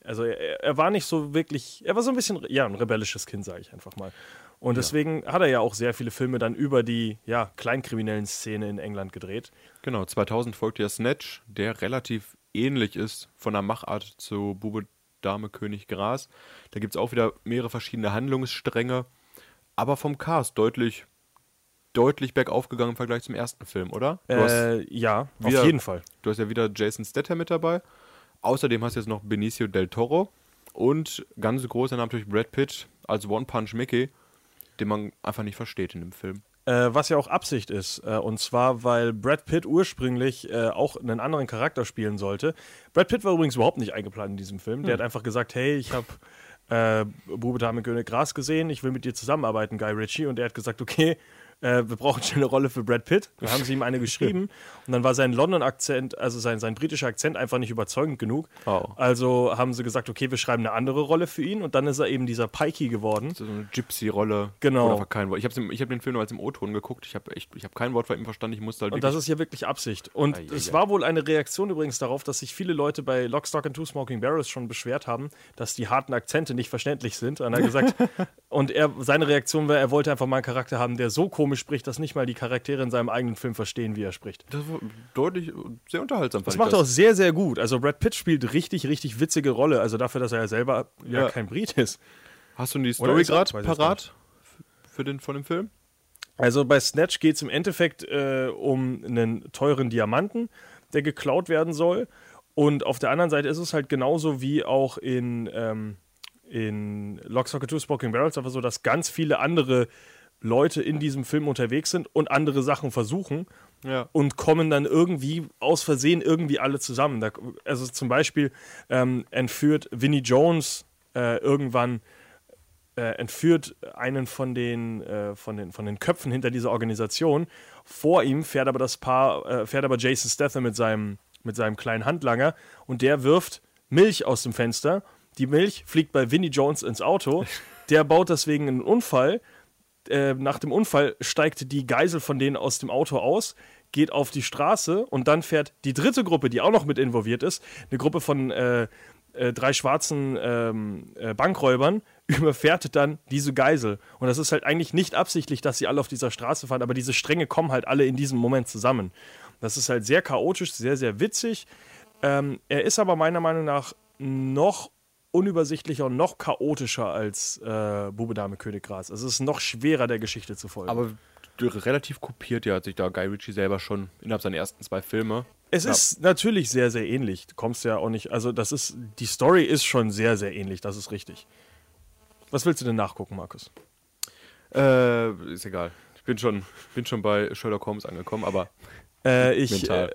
also er, er war nicht so wirklich, er war so ein bisschen, ja, ein rebellisches Kind, sage ich einfach mal. Und deswegen hat er ja auch sehr viele Filme dann über die, ja, kleinkriminellen Szene in England gedreht. Genau, 2000 folgt ja Snatch, der relativ ähnlich ist von der Machart zu Bube, Dame, König, Gras. Da gibt es auch wieder mehrere verschiedene Handlungsstränge, aber vom Cast deutlich, deutlich bergauf gegangen im Vergleich zum ersten Film, oder? Äh, ja, wieder- auf jeden Fall. du hast ja wieder Jason Statham mit dabei. Außerdem hast du jetzt noch Benicio del Toro und ganz großer Name natürlich Brad Pitt als One Punch Mickey, den man einfach nicht versteht in dem Film. Äh, was ja auch Absicht ist. Äh, und zwar, weil Brad Pitt ursprünglich äh, auch einen anderen Charakter spielen sollte. Brad Pitt war übrigens überhaupt nicht eingeplant in diesem Film. Der hat einfach gesagt, hey, ich habe äh, Bube, Dame, König, Gras gesehen, ich will mit dir zusammenarbeiten, Guy Ritchie. Und er hat gesagt, okay, äh, wir brauchen schnell eine Rolle für Brad Pitt. Dann haben sie ihm eine geschrieben. und dann war sein London-Akzent, also sein, sein britischer Akzent einfach nicht überzeugend genug. Oh. Also haben sie gesagt, okay, wir schreiben eine andere Rolle für ihn. Und dann ist er eben dieser Pikey geworden. So eine Gypsy-Rolle. Genau. Kein Wort. Ich habe hab den Film nur als im O-Ton geguckt. Ich habe ich habe kein Wort von ihm verstanden. Ich musste halt Und das ist hier wirklich Absicht. Und Ei, ei, es ei. war wohl eine Reaktion übrigens darauf, dass sich viele Leute bei Lock, Stock and Two Smoking Barrels schon beschwert haben, dass die harten Akzente nicht verständlich sind. Und er hat gesagt, und er, seine Reaktion war, er wollte einfach mal einen Charakter haben, der so komisch spricht, dass nicht mal die Charaktere in seinem eigenen Film verstehen, wie er spricht. das war deutlich sehr unterhaltsam. Das macht er auch sehr, sehr gut. Also Brad Pitt spielt richtig, richtig witzige Rolle. Also dafür, dass er ja selber ja, Ja. kein Brit ist. Hast du die Story er? gerade parat für den, von dem Film? Also bei Snatch geht es im Endeffekt äh, um einen teuren Diamanten, der geklaut werden soll. Und auf der anderen Seite ist es halt genauso wie auch in, ähm, in Lock, Stock and Two Smoking Barrels, einfach so, dass ganz viele andere Leute in diesem Film unterwegs sind und andere Sachen versuchen Ja. und kommen dann irgendwie aus Versehen irgendwie alle zusammen. Da, also zum Beispiel ähm, entführt Vinnie Jones äh, irgendwann äh, entführt einen von den, äh, von, den, von den Köpfen hinter dieser Organisation. Vor ihm fährt aber das Paar, äh, fährt aber Jason Statham mit seinem, mit seinem kleinen Handlanger und der wirft Milch aus dem Fenster. Die Milch fliegt bei Vinnie Jones ins Auto. Der baut deswegen einen Unfall. Äh, nach dem Unfall steigt die Geisel von denen aus dem Auto aus, geht auf die Straße und dann fährt die dritte Gruppe, die auch noch mit involviert ist, eine Gruppe von äh, äh, drei schwarzen ähm, äh, Bankräubern, überfährt dann diese Geisel. Und das ist halt eigentlich nicht absichtlich, dass sie alle auf dieser Straße fahren, aber diese Stränge kommen halt alle in diesem Moment zusammen. Das ist halt sehr chaotisch, sehr, sehr witzig. Ähm, er ist aber meiner Meinung nach noch unübersichtlicher und noch chaotischer als äh, Bube Dame König Gras. Es ist noch schwerer, der Geschichte zu folgen. Aber relativ kopiert ja hat sich da Guy Ritchie selber schon innerhalb seiner ersten zwei Filme. es Ja. ist natürlich sehr, sehr ähnlich. Du kommst ja auch nicht, also das ist, die Story ist schon sehr, sehr ähnlich, das ist richtig. Was willst du denn nachgucken, Markus? Äh, ist egal. Ich bin schon, bin schon bei Sherlock Holmes angekommen, aber Äh, ich, äh,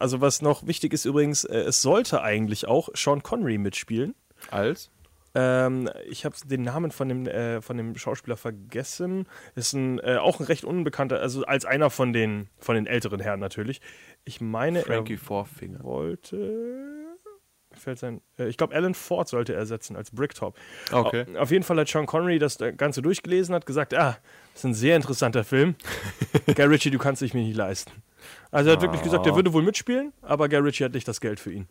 also was noch wichtig ist übrigens, äh, es sollte eigentlich auch Sean Connery mitspielen. Als? Ähm, ich habe den Namen von dem, äh, von dem Schauspieler vergessen. Ist ein, äh, auch ein recht unbekannter, also als einer von den, von den älteren Herren natürlich. Ich meine, Frankie er Fourfinger. wollte. Fällt sein, äh, ich glaube, Alan Ford sollte ersetzen als Bricktop. Okay. Au- Auf jeden Fall hat Sean Connery das äh, Ganze durchgelesen, hat gesagt: Ah, das ist ein sehr interessanter Film. Guy Ritchie, du kannst dich mir nicht leisten. Also er hat wirklich gesagt, er würde wohl mitspielen, aber Guy Ritchie hat nicht das Geld für ihn.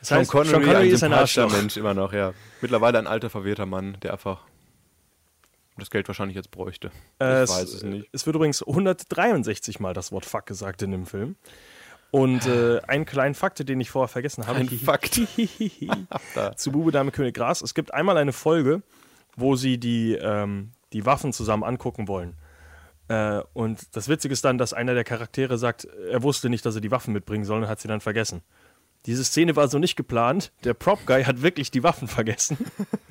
Das Sean Connery, Sean Connery ein ist ein Arschloch. Mensch immer noch, ja. Mittlerweile ein alter, verwirrter Mann, der einfach das Geld wahrscheinlich jetzt bräuchte. Äh, ich weiß es nicht. Es wird übrigens 163 Mal das Wort Fuck gesagt in dem Film. Und äh, einen kleinen Fakt, den ich vorher vergessen habe. Ein Fakt. Zu Bube Dame König Gras. Es gibt einmal eine Folge, wo sie die, ähm, die Waffen zusammen angucken wollen. Äh, und das Witzige ist dann, dass einer der Charaktere sagt, er wusste nicht, dass er die Waffen mitbringen soll und hat sie dann vergessen. Diese Szene war so nicht geplant. Der Prop-Guy hat wirklich die Waffen vergessen,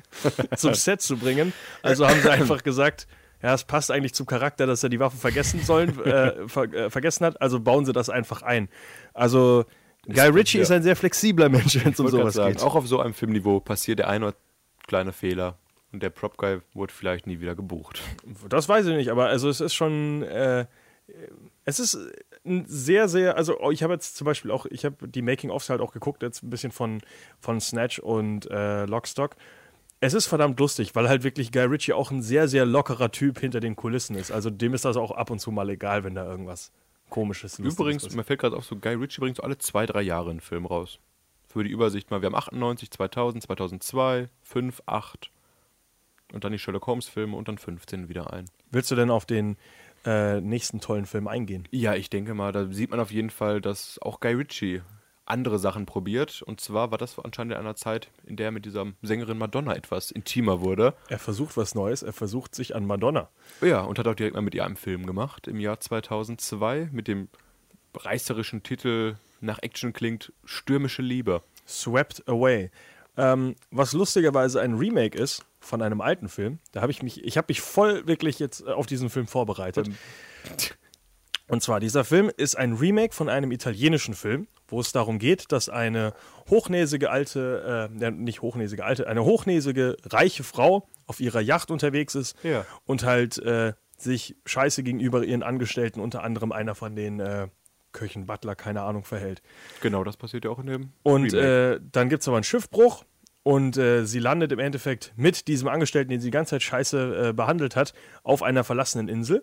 zum Set zu bringen. Also haben sie einfach gesagt, ja, es passt eigentlich zum Charakter, dass er die Waffen vergessen sollen, äh, ver äh, vergessen hat, also bauen sie das einfach ein. Also Guy Ritchie ja. ist ein sehr flexibler Mensch, wenn es um sowas sagen, geht. Auch auf so einem Filmniveau passiert der ein oder kleine Fehler. Und der Prop-Guy wurde vielleicht nie wieder gebucht. Das weiß ich nicht, aber also es ist schon, äh, Es ist ein sehr, sehr, also oh, ich habe jetzt zum Beispiel auch, ich habe die Making-ofs halt auch geguckt, jetzt ein bisschen von, von Snatch und äh, Lockstock. Es ist verdammt lustig, weil halt wirklich Guy Ritchie auch ein sehr, sehr lockerer Typ hinter den Kulissen ist. Also dem ist das auch ab und zu mal egal, wenn da irgendwas komisches Übrigens, passiert. mir fällt gerade auf, so Guy Ritchie bringt so alle zwei, drei Jahre einen Film raus. Für die Übersicht mal, wir haben 98, 2000, 2002, 5, 8 und dann die Sherlock Holmes Filme und dann 15 wieder ein. Willst du denn auf den äh, nächsten tollen Film eingehen? Ja, ich denke mal, da sieht man auf jeden Fall, dass auch Guy Ritchie andere Sachen probiert. Und zwar war das anscheinend in einer Zeit, in der er mit dieser Sängerin Madonna etwas intimer wurde. Er versucht was Neues, er versucht sich an Madonna. Ja, und hat auch direkt mal mit ihr einen Film gemacht im Jahr 2002 mit dem reißerischen Titel nach Action klingt Stürmische Liebe. Swept Away. Ähm, was lustigerweise ein Remake ist von einem alten Film. Da habe ich mich, ich habe mich voll wirklich jetzt äh, auf diesen Film vorbereitet. Und zwar, dieser Film ist ein Remake von einem italienischen Film, wo es darum geht, dass eine hochnäsige alte, äh, nicht hochnäsige alte, eine hochnäsige reiche Frau auf ihrer Yacht unterwegs ist Ja. und halt äh, sich scheiße gegenüber ihren Angestellten, unter anderem einer von den äh, Köchen, Butler, keine Ahnung, verhält. Genau, das passiert ja auch in dem. Und äh, dann gibt es aber einen Schiffbruch und äh, sie landet im Endeffekt mit diesem Angestellten, den sie die ganze Zeit scheiße äh, behandelt hat, auf einer verlassenen Insel.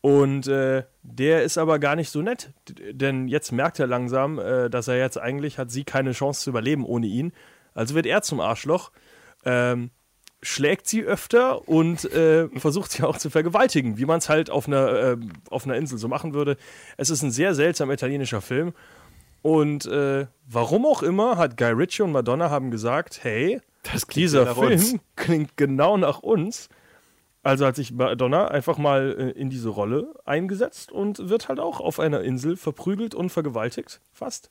Und äh, der ist aber gar nicht so nett, denn jetzt merkt er langsam, äh, dass er jetzt eigentlich hat sie keine Chance zu überleben ohne ihn. Also wird er zum Arschloch, ähm, schlägt sie öfter und äh, versucht sie auch zu vergewaltigen, wie man es halt auf einer, äh, auf einer Insel so machen würde. Es ist ein sehr seltsamer italienischer Film. Und äh, warum auch immer hat Guy Ritchie und Madonna haben gesagt, hey, dieser Film uns. klingt genau nach uns. Also hat sich Madonna einfach mal äh, in diese Rolle eingesetzt und wird halt auch auf einer Insel verprügelt und vergewaltigt. Fast.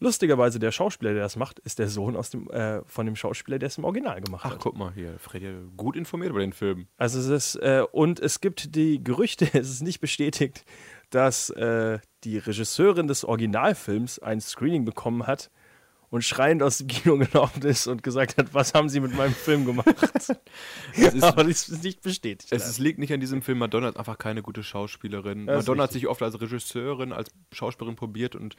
Lustigerweise, der Schauspieler, der das macht, ist der Sohn aus dem, äh, von dem Schauspieler, der es im Original gemacht Ach, hat. guck mal hier, Freddy, gut informiert über den Film. Also es ist, äh, und es gibt die Gerüchte, es ist nicht bestätigt, dass äh, die Regisseurin des Originalfilms ein Screening bekommen hat und schreiend aus dem Kino gelaufen ist und gesagt hat, was haben sie mit meinem Film gemacht? Es ist, Aber das ist nicht bestätigt. es ist, liegt nicht an diesem Film. Madonna ist einfach keine gute Schauspielerin. Das Madonna hat sich oft als Regisseurin, als Schauspielerin probiert und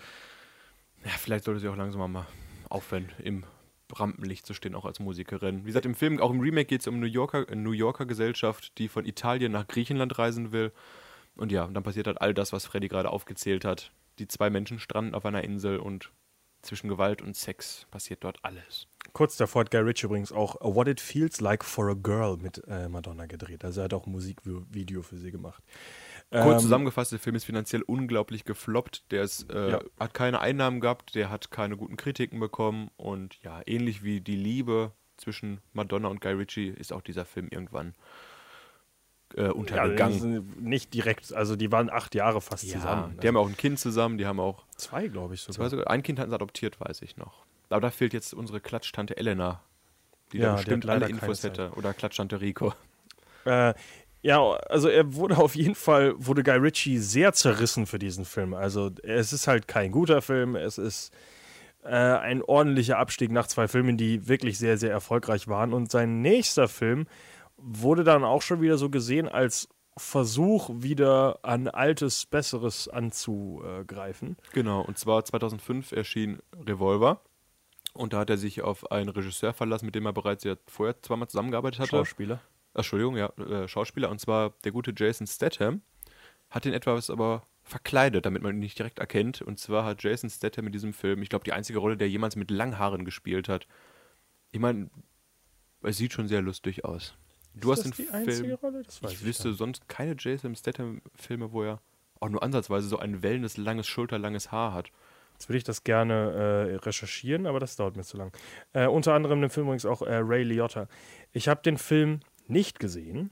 ja, vielleicht sollte sie auch langsam mal aufhören, im Rampenlicht zu stehen, auch als Musikerin. Wie gesagt, im Film, auch im Remake geht es um New Yorker, eine New Yorker Gesellschaft, die von Italien nach Griechenland reisen will. Und ja, und dann passiert halt all das, was Freddy gerade aufgezählt hat. Die zwei Menschen stranden auf einer Insel und zwischen Gewalt und Sex passiert dort alles. Kurz davor hat Guy Ritchie übrigens auch What It Feels Like for a Girl mit äh, Madonna gedreht. Also er hat auch ein Musikvideo für sie gemacht. Kurz Ähm, zusammengefasst, der Film ist finanziell unglaublich gefloppt. Der ist, äh, Ja. hat keine Einnahmen gehabt, der hat keine guten Kritiken bekommen und ja, ähnlich wie die Liebe zwischen Madonna und Guy Ritchie ist auch dieser Film irgendwann äh, ja, untergegangen. sind nicht direkt, also die waren acht Jahre fast Ja, zusammen. die haben auch ein Kind zusammen, die haben auch zwei, glaube ich zwei sogar. sogar, ein Kind hatten sie adoptiert, weiß ich noch. Aber da fehlt jetzt unsere Klatsch-Tante Elena, die Ja, da bestimmt alle Infos hätte. Oder Klatsch-Tante Rico. Äh, ja, also er wurde auf jeden Fall, wurde Guy Ritchie sehr zerrissen für diesen Film. Also es ist halt kein guter Film, es ist äh, ein ordentlicher Abstieg nach zwei Filmen, die wirklich sehr, sehr erfolgreich waren. Und sein nächster Film wurde dann auch schon wieder so gesehen als Versuch, wieder an altes, Besseres anzugreifen. Genau, und zwar 2005 erschien Revolver. Und da hat er sich auf einen Regisseur verlassen, mit dem er bereits ja vorher zweimal zusammengearbeitet hatte. Schauspieler. Ach, Entschuldigung, ja, äh, Schauspieler. Und zwar der gute Jason Statham. Hat ihn etwas aber verkleidet, damit man ihn nicht direkt erkennt. Und zwar hat Jason Statham in diesem Film, ich glaube, die einzige Rolle, der jemals mit Langhaaren gespielt hat. Ich meine, es sieht schon sehr lustig aus. Du Ist hast das den die einzige Film. Rolle? Das weiß Ich ich wüsste sonst keine Jason Statham-Filme, wo er auch nur ansatzweise so ein wellendes, langes, schulterlanges Haar hat. Jetzt würde ich das gerne äh, recherchieren, aber das dauert mir zu lang. Äh, unter anderem im Film übrigens auch äh, Ray Liotta. Ich habe den Film nicht gesehen.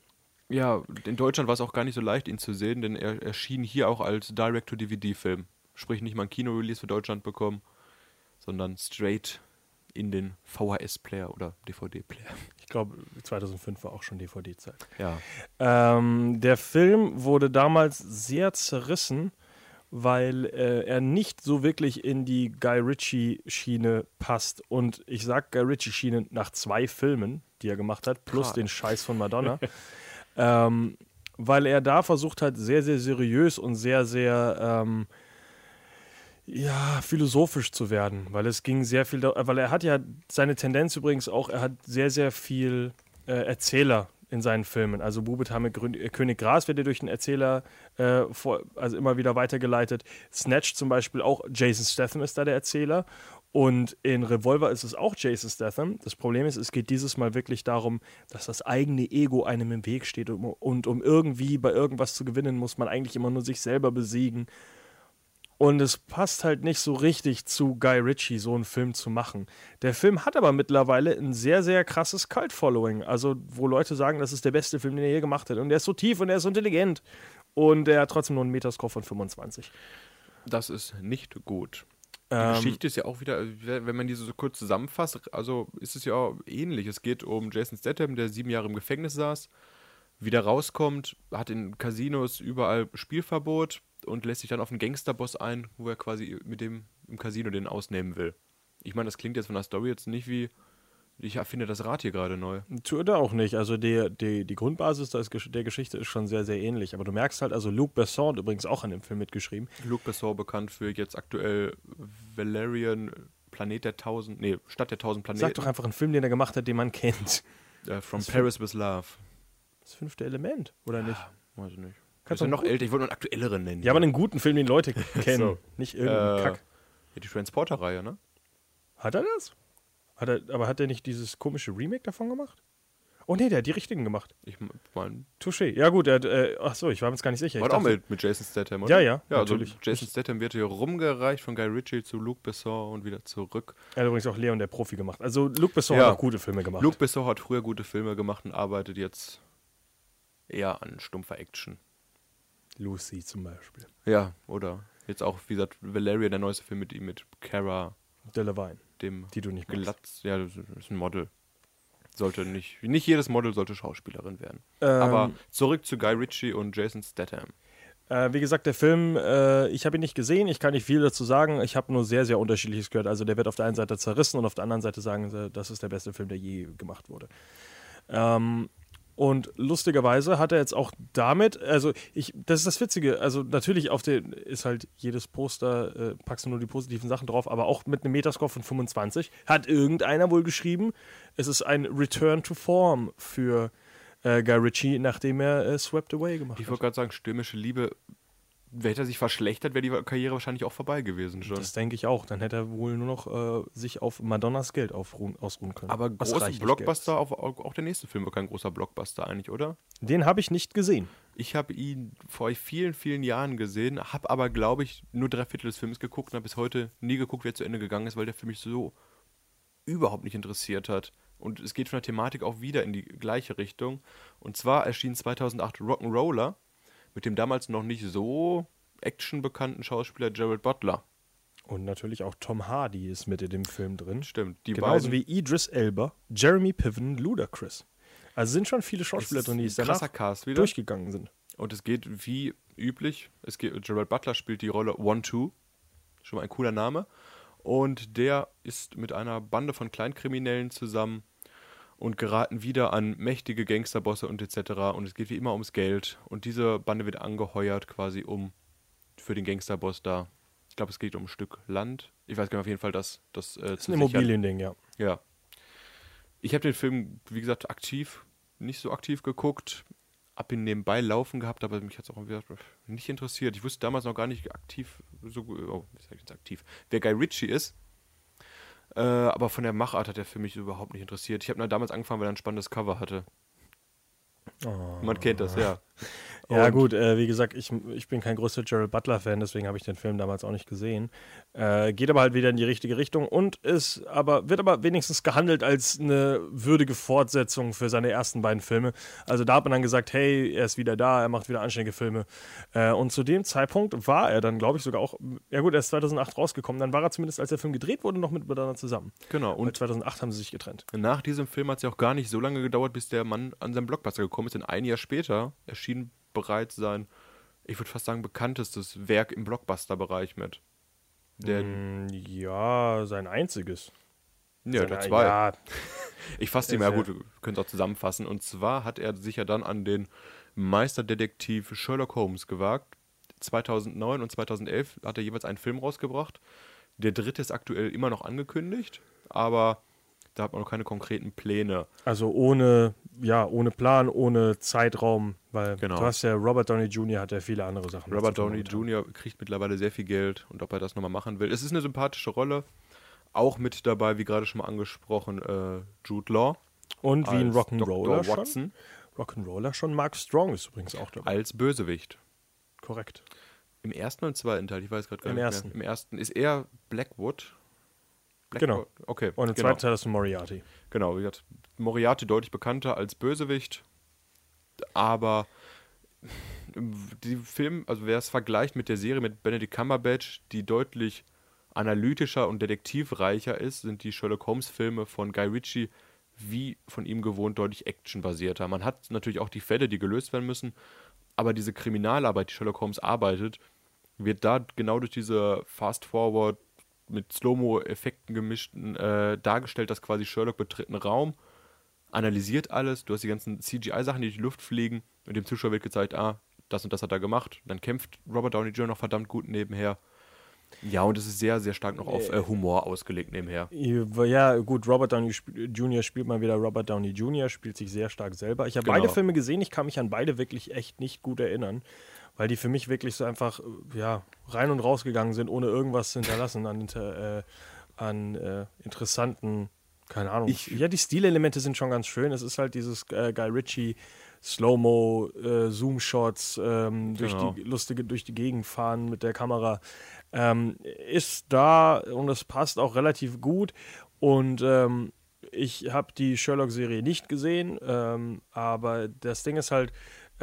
Ja, in Deutschland war es auch gar nicht so leicht, ihn zu sehen, denn er erschien hier auch als Direct-to-DVD-Film. Sprich, nicht mal ein Kino-Release für Deutschland bekommen, sondern straight in den VHS-Player oder DVD-Player. Ich glaube, 2005 war auch schon DVD-Zeit. Ja. Ähm, der Film wurde damals sehr zerrissen, weil äh, er nicht so wirklich in die Guy Ritchie-Schiene passt. Und ich sag Guy Ritchie-Schiene nach zwei Filmen, die er gemacht hat, plus Ah. den Scheiß von Madonna. ähm, weil er da versucht hat, sehr, sehr seriös und sehr, sehr ähm, ja, philosophisch zu werden, weil es ging sehr viel, da, weil er hat ja seine Tendenz übrigens auch, er hat sehr, sehr viel äh, Erzähler in seinen Filmen. Also Bubetame König Gras wird ja durch den Erzähler äh, vor, also immer wieder weitergeleitet. Snatch zum Beispiel auch, Jason Statham ist da der Erzähler. Und in Revolver ist es auch Jason Statham. Das Problem ist, es geht dieses Mal wirklich darum, dass das eigene Ego einem im Weg steht. Und, und um irgendwie bei irgendwas zu gewinnen, muss man eigentlich immer nur sich selber besiegen. Und es passt halt nicht so richtig zu Guy Ritchie, so einen Film zu machen. Der Film hat aber mittlerweile ein sehr, sehr krasses Cult-Following. Also, wo Leute sagen, das ist der beste Film, den er je gemacht hat. Und der ist so tief und er ist so intelligent. Und er hat trotzdem nur einen Metascore von 25. Das ist nicht gut. Die Ähm, Geschichte ist ja auch wieder, wenn man diese so kurz zusammenfasst, also ist es ja auch ähnlich. Es geht um Jason Statham, der sieben Jahre im Gefängnis saß, wieder rauskommt, hat in Casinos überall Spielverbot und lässt sich dann auf einen Gangsterboss ein, wo er quasi mit dem im Casino den ausnehmen will. Ich meine, das klingt jetzt von der Story jetzt nicht wie, ich erfinde das Rad hier gerade neu. Tut er auch nicht. Also die, die, die Grundbasis der Gesch- der Geschichte ist schon sehr, sehr ähnlich. Aber du merkst halt, also Luc Besson hat übrigens auch an dem Film mitgeschrieben. Luc Besson bekannt für jetzt aktuell Valerian, Planet der Tausend, nee, Stadt der Tausend Planeten. Sag doch einfach einen Film, den er gemacht hat, den man kennt. äh, From für- Paris with Love. Das fünfte Element, oder nicht? Weiß ich nicht. Kannst du noch älter? Ich wollte nur einen aktuelleren nennen. Ja, aber einen guten Film, den Leute kennen. So. Nicht irgendeinen Äh, Kack. Ja, die Transporter-Reihe, ne? Hat er das? Hat er, aber hat er nicht dieses komische Remake davon gemacht? Oh nee, der hat die richtigen gemacht. Ich meine, Touché. Ja gut, er hat, äh, ach so, ich war mir jetzt gar nicht sicher. war auch mit, mit Jason Statham, Ja, oder? ja, ja also natürlich. Jason Statham wird hier rumgereicht von Guy Ritchie zu Luc Besson und wieder zurück. Er hat übrigens auch Leon der Profi gemacht. Also Luc Besson Ja. hat auch gute Filme gemacht. Luc Besson hat früher gute Filme gemacht und arbeitet jetzt eher an stumpfer Action. Lucy zum Beispiel. Ja, oder jetzt auch, wie gesagt, Valeria, der neueste Film mit ihm, mit Cara, Delevingne, dem die du nicht. Glatz. Ja, das ist ein Model. Sollte nicht, nicht jedes Model sollte Schauspielerin werden. Ähm, Aber zurück zu Guy Ritchie und Jason Statham. Äh, wie gesagt, der Film, äh, ich habe ihn nicht gesehen, ich kann nicht viel dazu sagen. Ich habe nur sehr, sehr unterschiedliches gehört. Also der wird auf der einen Seite zerrissen und auf der anderen Seite sagen sie, das ist der beste Film, der je gemacht wurde. Ähm, und lustigerweise hat er jetzt auch damit, also ich, das ist das Witzige, also natürlich auf den ist halt jedes Poster, äh, packst du nur die positiven Sachen drauf, aber auch mit einem Metascore von 25 hat irgendeiner wohl geschrieben, es ist ein Return to Form für äh, Guy Ritchie, nachdem er äh, Swept Away gemacht Ich hat. wollte gerade sagen, stürmische Liebe, hätte er sich verschlechtert, wäre die Karriere wahrscheinlich auch vorbei gewesen schon. Das denke ich auch. Dann hätte er wohl nur noch äh, sich auf Madonnas Geld aufruhen, ausruhen können. Aber Was große reichlich Blockbuster, auch, auch der nächste Film war kein großer Blockbuster eigentlich, oder? Den habe ich nicht gesehen. Ich habe ihn vor vielen, vielen Jahren gesehen, habe aber, glaube ich, nur drei Viertel des Films geguckt und habe bis heute nie geguckt, wie er zu Ende gegangen ist, weil der Film mich so überhaupt nicht interessiert hat. Und es geht von der Thematik auch wieder in die gleiche Richtung. Und zwar erschien 2008 Rock'n'Roller mit dem damals noch nicht so actionbekannten Schauspieler Jared Butler. Und natürlich auch Tom Hardy ist mit in dem Film drin. Stimmt, die Genauso beiden. wie Idris Elba, Jeremy Piven, Ludacris. Also sind schon viele Schauspieler drin, die es danach Cast wieder. durchgegangen sind. Und es geht wie üblich. Es geht, Gerald Butler spielt die Rolle One-Two. Schon mal ein cooler Name. Und der ist mit einer Bande von Kleinkriminellen zusammen und geraten wieder an mächtige Gangsterbosse und etc. Und es geht wie immer ums Geld. Und diese Bande wird angeheuert quasi um für den Gangsterboss da. Ich glaube, es geht um ein Stück Land. Ich weiß gar nicht, auf jeden Fall das, das, äh, Das ist ein. Immobiliending, ja. Ja. Ich habe den Film, wie gesagt, aktiv, nicht so aktiv geguckt. Hab ihn nebenbei laufen gehabt, aber mich hat es auch nicht interessiert. Ich wusste damals noch gar nicht aktiv, so, oh, wie sag ich jetzt aktiv, wer Guy Ritchie ist. Äh, aber von der Machart hat er für mich überhaupt nicht interessiert. Ich habe damals angefangen, weil er ein spannendes Cover hatte. Man kennt das, ja. Ja, Und- gut, äh, wie gesagt, ich, ich bin kein größter Gerald Butler-Fan, deswegen habe ich den Film damals auch nicht gesehen. Äh, geht aber halt wieder in die richtige Richtung und ist aber, wird aber wenigstens gehandelt als eine würdige Fortsetzung für seine ersten beiden Filme. Also da hat man dann gesagt, hey, er ist wieder da, er macht wieder anständige Filme. Äh, und zu dem Zeitpunkt war er dann, glaube ich, sogar auch, ja gut, er ist 2008 rausgekommen, dann war er zumindest, als der Film gedreht wurde, noch mit Madonna zusammen. Genau. Und Und 2008 haben sie sich getrennt. nach diesem Film hat es ja auch gar nicht so lange gedauert, bis der Mann an seinen Blockbuster gekommen ist. Denn ein Jahr später erschien bereits sein, ich würde fast sagen, bekanntestes Werk im Blockbuster-Bereich mit. Der, Mm, ja, sein einziges. ja, Seine- der zwei. Ja, Ich fasse die Ist mal ja- gut, wir können es auch zusammenfassen. Und zwar hat er sich ja dann an den Meisterdetektiv Sherlock Holmes gewagt. 2009 und 2011 hat er jeweils einen Film rausgebracht. Der dritte ist aktuell immer noch angekündigt, aber da hat man noch keine konkreten Pläne. Also ohne, ja, ohne Plan, ohne Zeitraum, weil Genau. du hast ja Robert Downey Jr. hat ja viele andere Sachen. Robert Downey. Jr. kriegt mittlerweile sehr viel Geld und ob er das nochmal machen will. Es ist eine sympathische Rolle. Auch mit dabei, wie gerade schon mal angesprochen, äh, Jude Law. Und wie ein Rock'n'Roller schon. Watson Rock'n'Roller schon. Mark Strong ist übrigens auch dabei. als Bösewicht. Korrekt. Im ersten und zweiten Teil, ich weiß gerade gar Im nicht ersten. mehr. Im ersten ist er Blackwood. Genau. Okay. Und im genau. zweiten Teil ist Moriarty. Genau, wie gesagt, Moriarty deutlich bekannter als Bösewicht, aber die Film, also wer es vergleicht mit der Serie mit Benedict Cumberbatch, die deutlich analytischer und detektivreicher ist, sind die Sherlock Holmes Filme von Guy Ritchie wie von ihm gewohnt deutlich actionbasierter. Man hat natürlich auch die Fälle, die gelöst werden müssen, aber diese Kriminalarbeit, die Sherlock Holmes arbeitet, wird da genau durch diese Fast-Forward mit Slow-Mo-Effekten gemischten äh, dargestellt, dass quasi Sherlock betritt einen Raum, analysiert alles, du hast die ganzen CGI-Sachen, die durch die Luft fliegen und dem Zuschauer wird gezeigt, ah, das und das hat er gemacht. Dann kämpft Robert Downey Jr. noch verdammt gut nebenher. Ja, und es ist sehr, sehr stark noch auf äh, Humor ausgelegt nebenher. Ja, gut, Robert Downey Jr. spielt mal wieder Robert Downey Jr., spielt sich sehr stark selber. Ich habe Genau. beide Filme gesehen, ich kann mich an beide wirklich echt nicht gut erinnern, weil die für mich wirklich so einfach äh, ja, rein und raus gegangen sind, ohne irgendwas zu hinterlassen an, äh, an äh, interessanten, keine Ahnung. Ich- ja, die Stilelemente sind schon ganz schön. Es ist halt dieses äh, Guy Ritchie Slow-Mo, äh, Zoom-Shots, ähm, durch Genau. die lustige durch die Gegend fahren mit der Kamera. Ähm, ist da und es passt auch relativ gut. Und ähm, ich habe die Sherlock-Serie nicht gesehen, ähm, aber das Ding ist halt,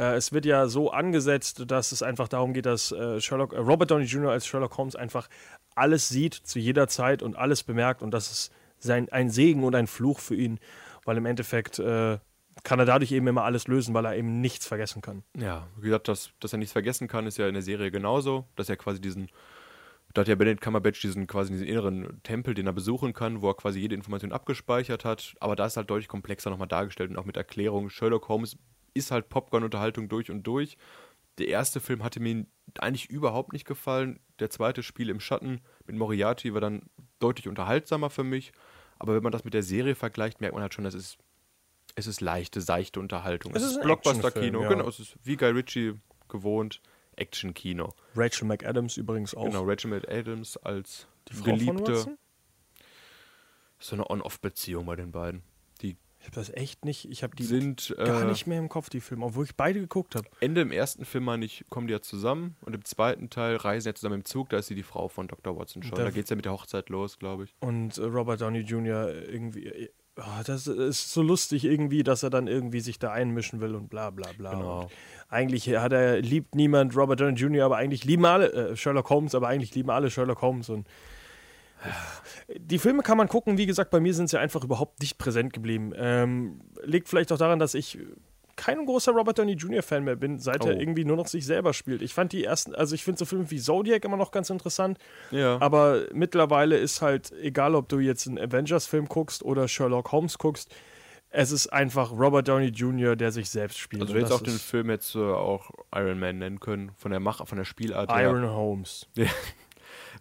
äh, es wird ja so angesetzt, dass es einfach darum geht, dass äh, Sherlock, äh, Robert Downey Jr. als Sherlock Holmes einfach alles sieht zu jeder Zeit und alles bemerkt und das ist sein, ein Segen und ein Fluch für ihn, weil im Endeffekt äh, kann er dadurch eben immer alles lösen, weil er eben nichts vergessen kann. Ja, wie gesagt, dass, dass er nichts vergessen kann, ist ja in der Serie genauso, dass er quasi diesen, da hat ja Benedict Cumberbatch diesen quasi diesen inneren Tempel, den er besuchen kann, wo er quasi jede Information abgespeichert hat, aber da ist halt deutlich komplexer nochmal dargestellt und auch mit Erklärung. Sherlock Holmes ist halt Popcorn-Unterhaltung durch und durch. Der erste Film hatte mir eigentlich überhaupt nicht gefallen. Der zweite Spiel im Schatten mit Moriarty war dann deutlich unterhaltsamer für mich. Aber wenn man das mit der Serie vergleicht, merkt man halt schon, dass es, es ist leichte, seichte Unterhaltung. Es ist ein Blockbuster-Kino, ja. genau. Es ist wie Guy Ritchie gewohnt, Action-Kino. Rachel McAdams übrigens auch. Genau, Rachel McAdams als Die Frau Geliebte. So eine On-Off-Beziehung bei den beiden. Ich habe das echt nicht, ich habe die sind gar äh, nicht mehr im Kopf, die Filme, obwohl ich beide geguckt habe. Ende im ersten Film meine ich, kommen die ja zusammen und im zweiten Teil reisen ja zusammen im Zug, da ist sie die Frau von Dr. Watson schon. Da- Da, geht es ja mit der Hochzeit los, glaube ich. Und äh, Robert Downey Jr. irgendwie, ah, das ist so lustig irgendwie, dass er dann irgendwie sich da einmischen will und bla bla bla. Genau. Und eigentlich hat er, liebt niemand Robert Downey Jr., aber eigentlich lieben alle äh, Sherlock Holmes, aber eigentlich lieben alle Sherlock Holmes und die Filme kann man gucken, wie gesagt, bei mir sind sie einfach überhaupt nicht präsent geblieben. Ähm, liegt vielleicht auch daran, dass ich kein großer Robert Downey Jr. Fan mehr bin, seit er Oh. irgendwie nur noch sich selber spielt. Ich fand die ersten, also ich finde so Filme wie Zodiac immer noch ganz interessant, Ja. aber mittlerweile ist halt, egal ob du jetzt einen Avengers-Film guckst oder Sherlock Holmes guckst, es ist einfach Robert Downey Jr., der sich selbst spielt. also jetzt das auch den Film jetzt äh, auch Iron Man nennen können, von der Macher, von der Spielart her. Iron Holmes.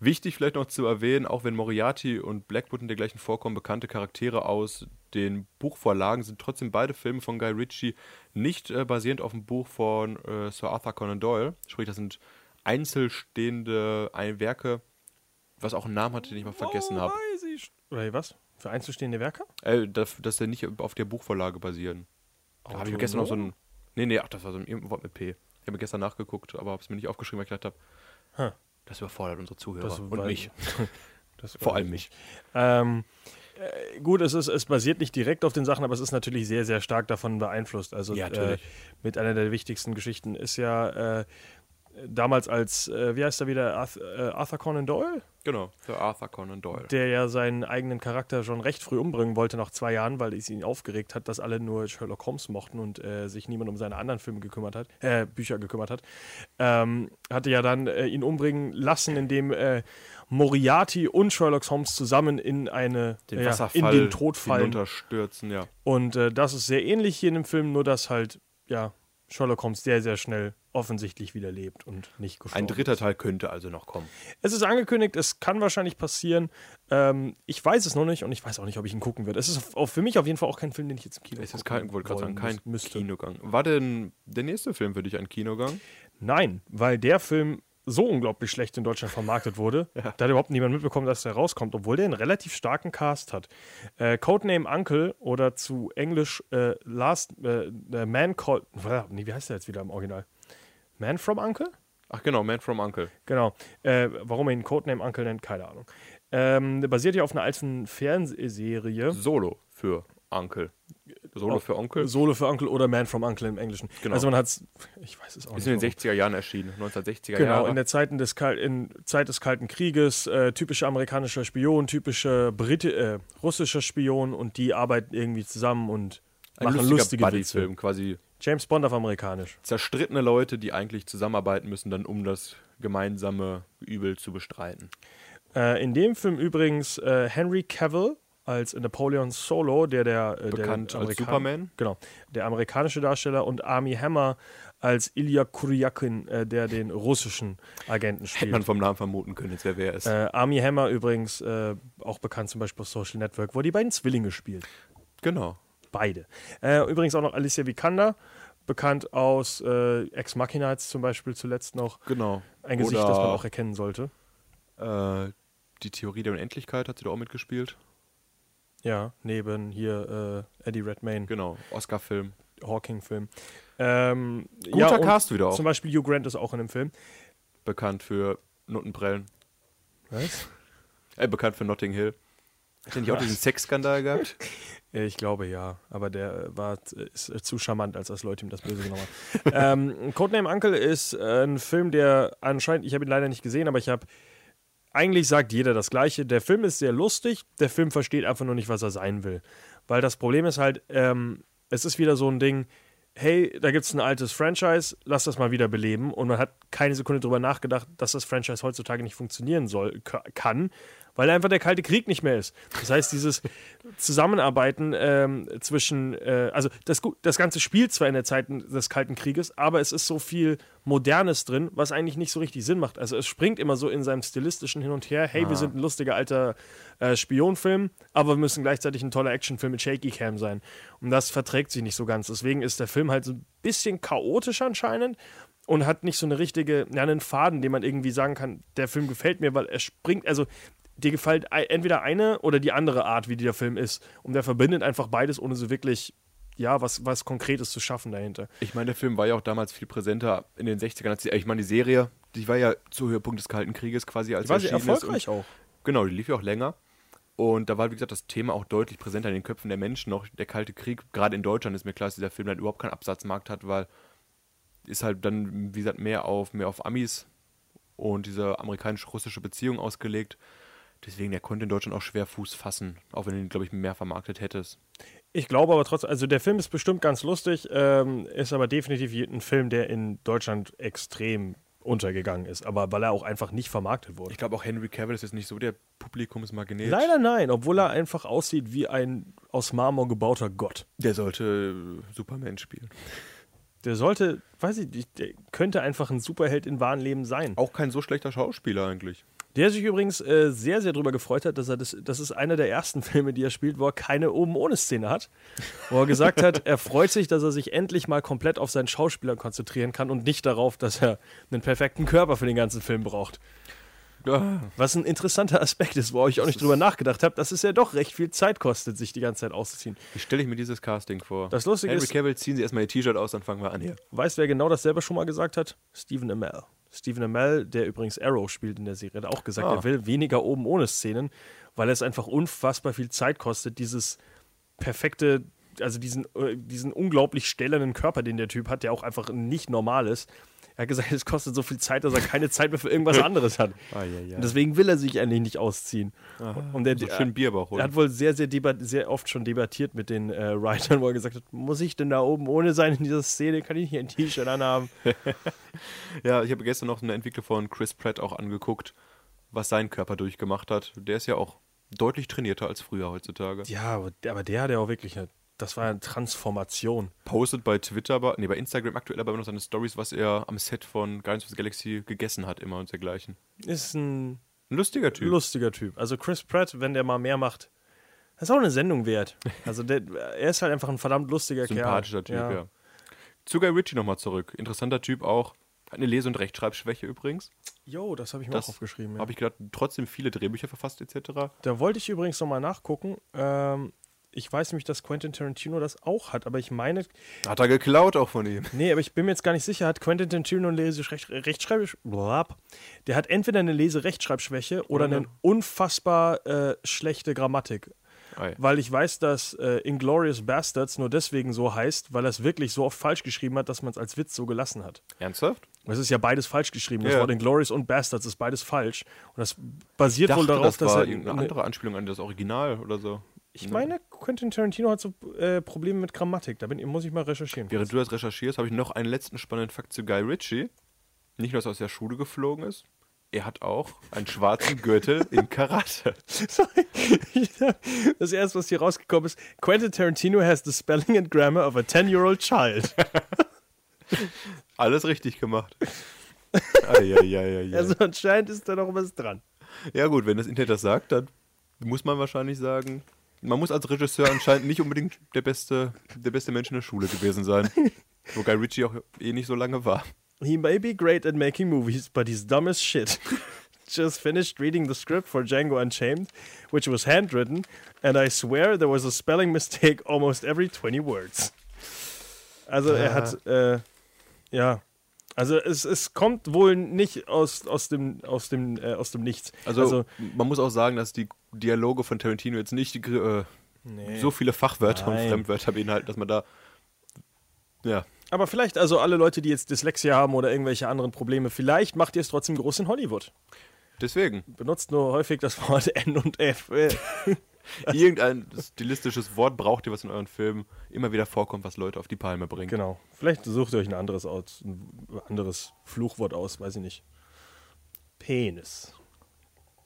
Wichtig vielleicht noch zu erwähnen, auch wenn Moriarty und Blackwood in der gleichen vorkommen, bekannte Charaktere aus den Buchvorlagen sind trotzdem beide Filme von Guy Ritchie nicht äh, basierend auf dem Buch von äh, Sir Arthur Conan Doyle. Sprich, das sind einzelstehende ein Werke, was auch einen Namen hatte, den ich mal vergessen Oh, habe. Oder was? Für einzelstehende Werke? Äh, dass, dass der nicht auf der Buchvorlage basieren. Da habe ich mir gestern noch so ein. Nee, nee, ach, das war so ein Wort mit P. Ich habe mir gestern nachgeguckt, aber habe es mir nicht aufgeschrieben, weil ich gedacht habe, Huh. Das überfordert unsere Zuhörer Das und weiß- mich. Vor allem ich mich. Ähm, äh, gut, es, ist, es basiert nicht direkt auf den Sachen, aber es ist natürlich sehr, sehr stark davon beeinflusst. Also Ja, äh, mit einer der wichtigsten Geschichten ist ja äh, damals als, äh, wie heißt er wieder, Arthur, äh, Arthur Conan Doyle, Genau, Sir Arthur Conan Doyle. der ja seinen eigenen Charakter schon recht früh umbringen wollte, nach zwei Jahren, weil es ihn aufgeregt hat, dass alle nur Sherlock Holmes mochten und äh, sich niemand um seine anderen Filme gekümmert hat, äh, Bücher gekümmert hat, ähm, hatte ja dann äh, ihn umbringen lassen, indem äh, Moriarty und Sherlock Holmes zusammen in eine den äh, ja, Wasserfall in den Tod fallen. hinunterstürzen, ja. Und das ist sehr ähnlich hier in dem Film, nur dass halt, ja, Sherlock Holmes sehr, sehr schnell offensichtlich wieder lebt und nicht gestorben Ein dritter Teil könnte also noch kommen. Es ist angekündigt, es kann wahrscheinlich passieren. Ähm, ich weiß es noch nicht und ich weiß auch nicht, ob ich ihn gucken werde. Es ist auch für mich auf jeden Fall auch kein Film, den ich jetzt im Kino Es ist kein, wollte gerade sagen, kein müsste. Kinogang. War denn der nächste Film für dich ein Kinogang? Nein, weil der Film so unglaublich schlecht in Deutschland vermarktet wurde, da hat überhaupt niemand mitbekommen, dass der rauskommt, obwohl der einen relativ starken Cast hat. Äh, Codename Uncle oder zu Englisch äh, Last äh, äh, Man Called. Nee, wie heißt der jetzt wieder im Original? Man from Uncle? Ach genau, Man from Uncle. Genau. Äh, warum er ihn Codename Uncle nennt, keine Ahnung. Ähm, basiert ja auf einer alten Fernsehserie. Solo für Uncle. Solo für Onkel. Solo für Uncle oder Man from Uncle im Englischen. Genau. Also man hat es, ich weiß es auch Ist nicht. in den warum. 60er Jahren erschienen, 1960er Genau, Jahre. in der Zeiten des Kal in Zeit des Kalten Krieges, äh, typischer amerikanischer Spion, typischer Brite äh, russischer Spion und die arbeiten irgendwie zusammen und ein machen lustige Witze. Quasi James Bond auf amerikanisch. zerstrittene Leute, die eigentlich zusammenarbeiten müssen, dann um das gemeinsame Übel zu bestreiten. Äh, in dem Film übrigens äh, Henry Cavill als Napoleon Solo, der der, äh, Bekannt der als Superman. Genau, der amerikanische Darsteller und Army Hammer als Ilya Kuryakin, äh, der den russischen Agenten Hätte spielt. man vom Namen vermuten können, jetzt wer wer ist. Äh, Army Hammer übrigens äh, auch bekannt zum Beispiel aus Social Network, wo die beiden Zwillinge spielt. genau. Beide. Äh, übrigens auch noch Alicia Vikander, bekannt aus äh, Ex Machina jetzt zum Beispiel zuletzt noch. Genau. Ein Gesicht, Oder, das man auch erkennen sollte. Äh, die Theorie der Unendlichkeit hat sie da auch mitgespielt. Ja, neben hier äh, Eddie Redmayne, Genau. Oscar-Film. Hawking-Film. Ähm, Guter ja, Cast wieder auch. Zum Beispiel Hugh Grant ist auch in dem Film. Bekannt für Nuttenprellen. Was? Äh, bekannt für Notting Hill. Hat er nicht auch diesen Sexskandal gehabt? Äh, Ich glaube ja, aber der äh, war äh, ist zu charmant, als dass Leute ihm das böse genommen haben. ähm, Codename Uncle ist ein Film, der anscheinend, ich habe ihn leider nicht gesehen, aber ich habe eigentlich sagt jeder das Gleiche. Der Film ist sehr lustig, der Film versteht einfach nur nicht, was er sein will. Weil das Problem ist halt, ähm, es ist wieder so ein Ding, hey, da gibt es ein altes Franchise, lass das mal wieder beleben. Und man hat keine Sekunde drüber nachgedacht, dass das Franchise heutzutage nicht funktionieren soll, ka- kann, weil einfach der Kalte Krieg nicht mehr ist. Das heißt, dieses Zusammenarbeiten ähm, zwischen, äh, also das, das Ganze spielt zwar in der Zeit des Kalten Krieges, aber es ist so viel Modernes drin, was eigentlich nicht so richtig Sinn macht. Also es springt immer so in seinem stilistischen Hin und Her, hey, wir sind ein lustiger alter äh, Spionfilm, aber wir müssen gleichzeitig ein toller Actionfilm mit Shaky Cam sein. Und das verträgt sich nicht so ganz. Deswegen ist der Film halt so ein bisschen chaotisch anscheinend und hat nicht so eine richtige, ja, einen Faden, den man irgendwie sagen kann, der Film gefällt mir, weil er springt, also dir gefällt entweder eine oder die andere Art, wie der Film ist. Und der verbindet einfach beides, ohne so wirklich, ja, was, was Konkretes zu schaffen dahinter. Ich meine, der Film war ja auch damals viel präsenter in den 60ern. Als die, ich meine, die Serie, die war ja zu Höhepunkt des Kalten Krieges quasi als War sie erfolgreich und, auch. Genau, die lief ja auch länger. Und da war, wie gesagt, das Thema auch deutlich präsenter in den Köpfen der Menschen noch. Der Kalte Krieg, gerade in Deutschland ist mir klar, dass dieser Film dann überhaupt keinen Absatzmarkt hat, weil ist halt dann, wie gesagt, mehr auf, mehr auf Amis und diese amerikanisch-russische Beziehung ausgelegt. Deswegen, der konnte in Deutschland auch schwer Fuß fassen, auch wenn du ihn, glaube ich, mehr vermarktet hättest. Ich glaube aber trotzdem, also der Film ist bestimmt ganz lustig, ähm, ist aber definitiv ein Film, der in Deutschland extrem untergegangen ist, aber weil er auch einfach nicht vermarktet wurde. Ich glaube auch Henry Cavill ist jetzt nicht so der Publikumsmagnet. Leider nein, obwohl er einfach aussieht wie ein aus Marmor gebauter Gott. Der sollte äh, Superman spielen. Der sollte, weiß ich nicht, der könnte einfach ein Superheld in wahren Leben sein. Auch kein so schlechter Schauspieler eigentlich. Der sich übrigens äh, sehr, sehr darüber gefreut hat, dass er das, das ist einer der ersten Filme, die er spielt, wo er keine oben ohne Szene hat. Wo er gesagt hat, er freut sich, dass er sich endlich mal komplett auf seinen Schauspieler konzentrieren kann und nicht darauf, dass er einen perfekten Körper für den ganzen Film braucht. Was ein interessanter Aspekt ist, wo ich auch nicht drüber nachgedacht habe, dass es ja doch recht viel Zeit kostet, sich die ganze Zeit auszuziehen. wie stelle ich mir dieses Casting vor? Das Lustige Henry ist- Cavill, ziehen Sie erstmal Ihr T-Shirt aus, dann fangen wir an hier. Weißt du, wer genau dasselbe schon mal gesagt hat? Stephen Amell. Stephen Amell, der übrigens Arrow spielt in der Serie, hat auch gesagt, Ah. er will weniger oben ohne Szenen, weil es einfach unfassbar viel Zeit kostet, dieses perfekte, also diesen, äh, diesen unglaublich stählernen Körper, den der Typ hat, der auch einfach nicht normal ist. Er hat gesagt, es kostet so viel Zeit, dass er keine Zeit mehr für irgendwas anderes hat. Ah, ja, ja. Und deswegen will er sich eigentlich nicht ausziehen. Und der, so schön Bierbauch er holen. hat wohl sehr, sehr, sehr oft schon debattiert mit den äh, Writern, wo er gesagt hat, muss ich denn da oben ohne sein in dieser Szene? Kann ich hier ein T-Shirt anhaben? Ja, ich habe gestern noch eine Entwickler von Chris Pratt auch angeguckt, was sein Körper durchgemacht hat. Der ist ja auch deutlich trainierter als früher heutzutage. Ja, aber, aber der hat ja auch wirklich eine das war eine Transformation. Postet bei Twitter, aber, nee, bei Instagram aktuell aber noch seine Stories, was er am Set von Guardians of the Galaxy gegessen hat, immer und dergleichen. Ist ein lustiger Typ. lustiger Typ. Also Chris Pratt, wenn der mal mehr macht, das ist auch eine Sendung wert. Also der, er ist halt einfach ein verdammt lustiger Sympathischer Kerl. Typ, ja. Zu Guy Ritchie nochmal zurück. Interessanter Typ auch. Hat eine Lese- und Rechtschreibschwäche übrigens. Jo, das habe ich mir Das auch aufgeschrieben. Ja. Habe ich gedacht, trotzdem viele Drehbücher verfasst etc. Da wollte ich übrigens nochmal nachgucken. Ähm, ich weiß nämlich, dass Quentin Tarantino das auch hat, aber ich meine, Hat er geklaut auch von ihm. nee, aber ich bin mir jetzt gar nicht sicher, hat Quentin Tarantino eine Lese-Rechtschreib... Der hat entweder eine Lese-Rechtschreibschwäche oder Oder eine unfassbar äh, schlechte Grammatik. Ei. Weil ich weiß, dass äh, Inglorious Bastards nur deswegen so heißt, weil er es wirklich so oft falsch geschrieben hat, dass man es als Witz so gelassen hat. Ernsthaft? Es ist ja beides falsch geschrieben. Das Ja. Wort Inglorious und Bastards ist beides falsch. Und das basiert Ich wohl dachte, darauf, das dass er. irgendeine andere Anspielung an das Original oder so. Ich meine, Quentin Tarantino hat so äh, Probleme mit Grammatik. Da bin, muss ich mal recherchieren. Während du das recherchierst, habe ich noch einen letzten spannenden Fakt zu Guy Ritchie. Nicht nur, dass er aus der Schule geflogen ist, er hat auch einen schwarzen Gürtel in Karate. Sorry. Das erste, was hier rausgekommen ist: Quentin Tarantino has the spelling and grammar of a 10-year-old child. Alles richtig gemacht. Also anscheinend ist da noch was dran. Ja gut, wenn das Internet das sagt, dann muss man wahrscheinlich sagen, man muss als Regisseur anscheinend nicht unbedingt der beste, der beste Mensch in der Schule gewesen sein. Wo Guy Ritchie auch eh nicht so lange war. He may be great at making movies, but he's dumb as shit. Just finished reading the script for Django Unchained, which was handwritten, and I swear there was a spelling mistake almost every 20 words. Also er hat, äh, ja, also es, es kommt wohl nicht aus, aus, dem, aus, dem, äh, aus dem Nichts. Also, man muss auch sagen, dass die Dialoge von Tarantino jetzt nicht äh, nee. so viele Fachwörter Nein. und Fremdwörter beinhalten, dass man da ja, Aber vielleicht also alle Leute, die jetzt Dyslexia haben oder irgendwelche anderen Probleme, vielleicht macht ihr es trotzdem groß in Hollywood. deswegen Benutzt nur häufig das Wort N und F. Irgendein stilistisches Wort braucht ihr, was in euren Filmen immer wieder vorkommt, was Leute auf die Palme bringt. Genau. Vielleicht sucht ihr euch ein anderes aus, ein anderes Fluchwort aus, weiß ich nicht. Penis.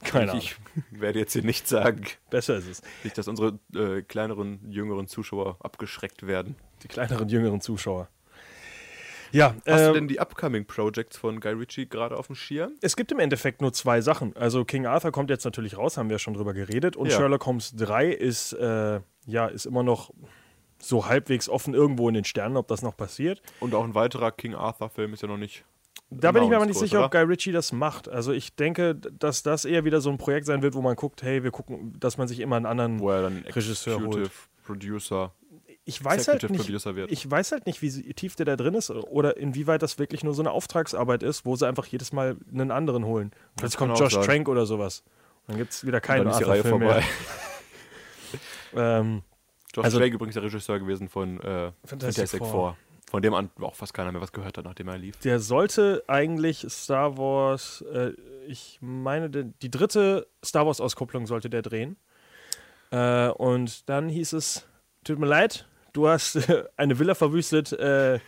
Keine Ahnung. Ich werde jetzt hier nicht sagen, Besser ist es. nicht, dass unsere äh, kleineren, jüngeren Zuschauer abgeschreckt werden. Die kleineren, jüngeren Zuschauer. Ja, Hast äh, du denn die upcoming Projects von Guy Ritchie gerade auf dem Schirm? es gibt im Endeffekt nur zwei Sachen. Also King Arthur kommt jetzt natürlich raus, haben wir ja schon drüber geredet. Und Ja. Sherlock Holmes 3 ist, äh, ja, ist immer noch so halbwegs offen irgendwo in den Sternen, ob das noch passiert. Und auch ein weiterer King Arthur-Film ist ja noch nicht. Da bin ich mir aber nicht sicher, ob oder? Guy Ritchie das macht. Also ich denke, dass das eher wieder so ein Projekt sein wird, wo man guckt, hey, wir gucken, dass man sich immer einen anderen er Regisseur holt. Producer, Ich weiß halt nicht, wird. ich weiß halt nicht, wie tief der da drin ist oder inwieweit das wirklich nur so eine Auftragsarbeit ist, wo sie einfach jedes Mal einen anderen holen. Plötzlich kann kommt Josh sein. Trank oder sowas. Dann gibt es wieder keinen dann ist die Reihe Arthur-Film vorbei. mehr. Ähm, Josh Also- Trank übrigens der Regisseur gewesen von äh, Fantastic Fantastic Four. Four. Von dem an auch fast keiner mehr was gehört hat, nachdem er lief. der sollte eigentlich Star Wars, äh, ich meine, die dritte Star Wars-Auskopplung sollte der drehen. Äh, und dann hieß es, tut mir leid, du hast äh, eine Villa verwüstet, äh,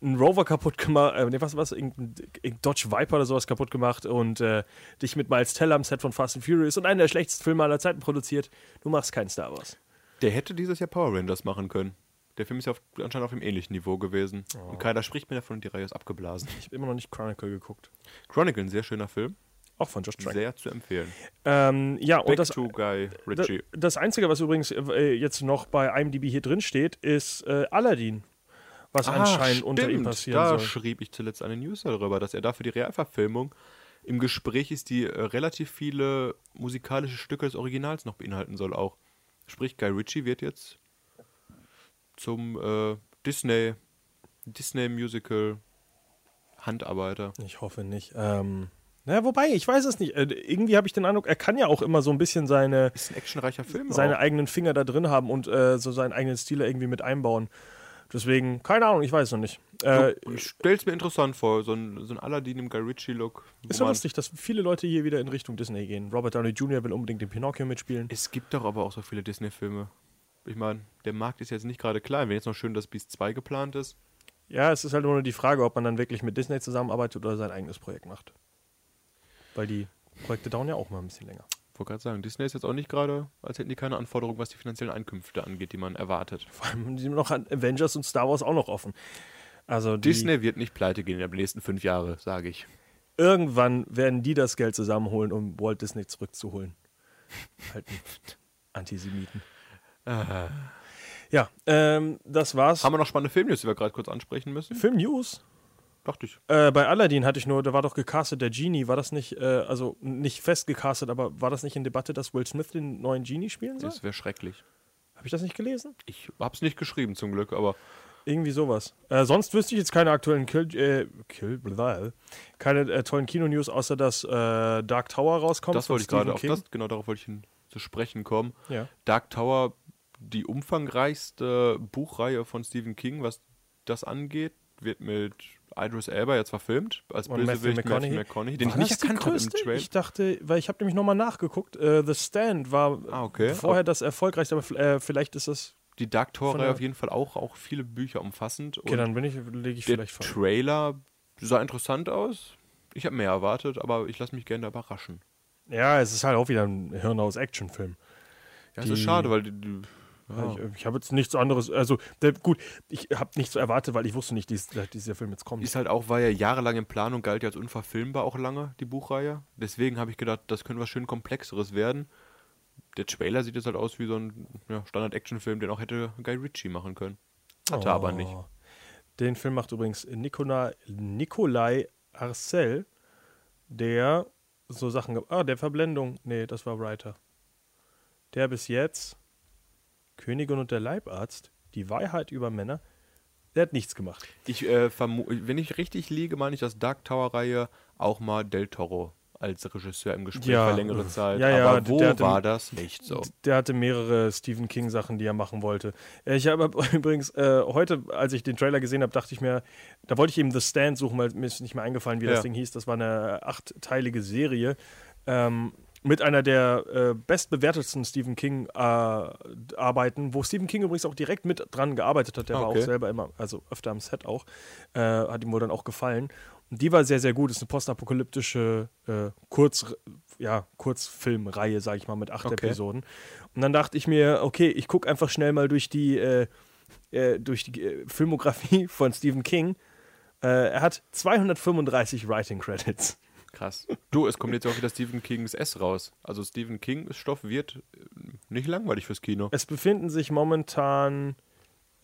einen Rover kaputt gemacht, äh, nee, was was, irgendein, irgendein Dodge Viper oder sowas kaputt gemacht und äh, dich mit Miles Teller am Set von Fast and Furious und einen der schlechtesten Filme aller Zeiten produziert. Du machst keinen Star Wars. Der hätte dieses Jahr Power Rangers machen können. Der Film ist ja auf, anscheinend auf einem ähnlichen Niveau gewesen. Oh. Und keiner spricht mehr davon und die Reihe ist abgeblasen. Ich habe immer noch nicht Chronicle geguckt. Chronicle, ein sehr schöner Film. Auch von Josh Trank. Sehr zu empfehlen. Ähm, ja, und Back das, to Guy Da- Ritchie. Das Einzige, was übrigens äh, jetzt noch bei IMDb hier drin steht, ist äh, Aladdin. Was anscheinend unter ihm passieren da soll. schrieb ich zuletzt eine News darüber, dass er dafür die Realverfilmung im Gespräch ist, die äh, relativ viele musikalische Stücke des Originals noch beinhalten soll auch. Sprich, Guy Ritchie wird jetzt zum äh, Disney Disney Musical Handarbeiter. Ich hoffe nicht. Ähm, naja, wobei, ich weiß es nicht. Äh, irgendwie habe ich den Eindruck, er kann ja auch immer so ein bisschen seine, Ist ein actionreicher Film. seine auch. eigenen Finger da drin haben und äh, so seinen eigenen Stil irgendwie mit einbauen. Deswegen, keine Ahnung, ich weiß noch nicht. Äh, Ich stell's mir interessant vor, so ein, so ein Aladdin im Guy Ritchie-Look. ist ja lustig, dass viele Leute hier wieder in Richtung Disney gehen. Robert Downey Jr. will unbedingt den Pinocchio mitspielen. Es gibt doch aber auch so viele Disney-Filme. Ich meine, der Markt ist jetzt nicht gerade klein. Wenn jetzt noch schön das Beast 2 geplant ist, Ja, es ist halt nur die Frage, ob man dann wirklich mit Disney zusammenarbeitet oder sein eigenes Projekt macht. Weil die Projekte dauern ja auch mal ein bisschen länger. wollte gerade sagen, Disney ist jetzt auch nicht gerade, als hätten die keine Anforderungen, was die finanziellen Einkünfte angeht, die man erwartet. Vor allem die sind noch an Avengers und Star Wars auch noch offen. Also Disney wird nicht pleite gehen in den nächsten fünf Jahre, sage ich. irgendwann werden die das Geld zusammenholen, um Walt Disney zurückzuholen. Alten Antisemiten. Ja, ähm, das war's. Haben wir noch spannende Filmnews, die wir gerade kurz ansprechen müssen? Film News. Dachte ich. Äh, bei Aladdin hatte ich nur, da war doch gecastet der Genie. War das nicht, äh, also nicht fest gecastet, aber war das nicht in Debatte, dass Will Smith den neuen Genie spielen soll? Das wäre schrecklich. Habe ich das nicht gelesen? Ich hab's nicht geschrieben zum Glück, aber Irgendwie sowas. Äh, sonst wüsste ich jetzt keine aktuellen Kill, äh, Kill, blah, keine äh, tollen Kino-News, außer dass äh, Dark Tower rauskommt. das wollte ich gerade auf das, genau darauf wollte ich hin, zu sprechen kommen. Ja. Dark Tower, die umfangreichste Buchreihe von Stephen King, was das angeht, wird mit Idris Elba jetzt verfilmt als Und Matthew Bösewicht Matthew McConaughey. Den War ich nicht das erkannt habe im größte? Trailer. Ich dachte, weil ich habe nämlich nochmal nachgeguckt, äh, The Stand war Ah, okay. vorher das erfolgreichste, aber äh, vielleicht ist das. Die Dark der- auf jeden Fall auch, auch viele Bücher umfassend. Okay, dann bin ich, lege ich der vielleicht falsch. Trailer sah interessant aus. Ich habe mehr erwartet, aber ich lasse mich gerne überraschen. Ja, es ist halt auch wieder ein Hirnhaus-Action-Film. Ja, es Die- ist schade, weil die, die, ja. Ich, ich habe jetzt nichts anderes, also der, gut, ich habe nichts erwartet, weil ich wusste nicht, dass dieser Film jetzt kommt. Ist halt auch, war ja jahrelang in Planung, galt ja als unverfilmbar auch lange, die Buchreihe. Deswegen habe ich gedacht, das könnte was schön Komplexeres werden. Der Trailer sieht jetzt halt aus wie so ein ja, Standard-Action-Film, den auch hätte Guy Ritchie machen können. Hat er aber nicht. Oh. Den Film macht übrigens Nicola, Nikolai Arcel, der so Sachen. Ah, der Verblendung. Nee, das war Writer. Der bis jetzt Königin und der Leibarzt, die Wahrheit über Männer, der hat nichts gemacht. Ich, äh, wenn ich richtig liege, meine ich, dass Dark Tower-Reihe auch mal Del Toro als Regisseur im Gespräch Ja. war längere Zeit. Ja, ja, aber wo der hatte- war das? Nicht so. Der hatte mehrere Stephen King Sachen, die er machen wollte. Äh, Ich habe übrigens äh, heute, als ich den Trailer gesehen habe, dachte ich mir, da wollte ich eben The Stand suchen, weil mir ist nicht mehr eingefallen, wie Ja. das Ding hieß. Das war eine achtteilige Serie ähm, mit einer der äh, bestbewertetsten Stephen King äh, Arbeiten, wo Stephen King übrigens auch direkt mit dran gearbeitet hat. Der Ah, war okay. auch selber immer, also öfter am Set auch. Äh, hat ihm wohl dann auch gefallen. Und die war sehr, sehr gut. Ist eine postapokalyptische äh, Kurz, ja, Kurzfilmreihe, sage ich mal, mit acht Okay. Episoden. Und dann dachte ich mir, okay, ich gucke einfach schnell mal durch die, äh, durch die Filmografie von Stephen King. Er hat 235 Writing Credits. Krass. Du, es kommt jetzt auch wieder Stephen Kings S raus. Also Stephen King Stoff wird äh, nicht langweilig fürs Kino. Es befinden sich momentan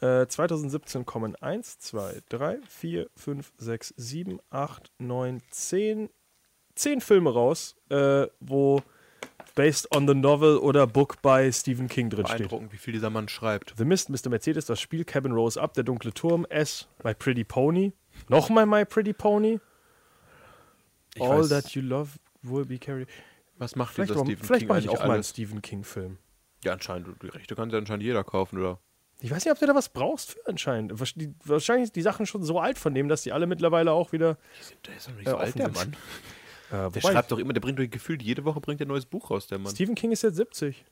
äh, 2017 kommen 1, 2, 3, 4, 5, 6, 7, 8, 9, 10, 10 Filme raus, äh, wo based on the novel oder book by Stephen King drin steht. Beeindruckend, wie viel dieser Mann schreibt. The Mist, Mr. Mercedes, das Spiel, Cabin Rose Up, Der dunkle Turm, S, My Pretty Pony, nochmal My Pretty Pony, Ich All weiß- That You Love Will Be Carried. Was macht Vielleicht, dieser mal- Stephen vielleicht King mache ich eigentlich auch mal einen alles? Stephen King-Film. Ja, anscheinend. Die Rechte kann ja anscheinend jeder kaufen, oder? Ich weiß nicht, ob du da was brauchst für anscheinend. Wahrscheinlich sind die Sachen schon so alt von dem, dass die alle mittlerweile auch wieder. Der ist doch nicht Ja, so alt, der Mann. Äh, Der schreibt doch immer, der bringt doch gefühlt jede Woche bringt er ein neues Buch raus, der Mann. Stephen King ist jetzt 70.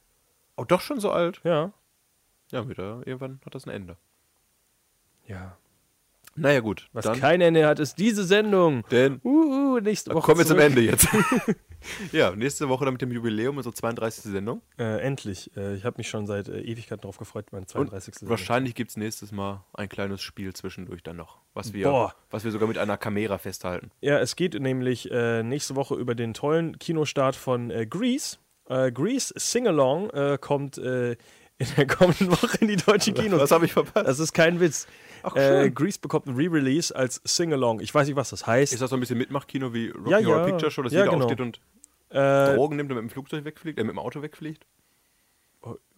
Oh, doch schon so alt? Ja. Ja, wieder. Irgendwann hat das ein Ende. Ja. Naja, gut. Was dann, kein Ende hat, ist diese Sendung. denn Uh, uh, nächste Woche. kommen wir zum. Ende jetzt. ja, nächste Woche dann mit dem Jubiläum, unsere 32. Sendung. Äh, endlich. Äh, ich habe mich schon seit äh, Ewigkeiten darauf gefreut, meine Und 32. Sendung. wahrscheinlich gibt es nächstes Mal ein kleines Spiel zwischendurch dann noch, was wir, Boah. was wir sogar mit einer Kamera festhalten. Ja, es geht nämlich äh, nächste Woche über den tollen Kinostart von äh, Grease. Äh, Grease Sing-Along kommt in der kommenden Woche in die deutschen Kinos. Was habe ich verpasst? Das ist kein Witz. Ach, äh. Grease bekommt ein Re-Release als Sing-Along. Ich weiß nicht, was das heißt. Ist das so ein bisschen Mitmachkino wie Rocky Ja, Horror ja. Picture Show, dass Ja, jeder genau. aufsteht und äh, Drogen nimmt und mit dem Flugzeug wegfliegt, äh, mit dem Auto wegfliegt?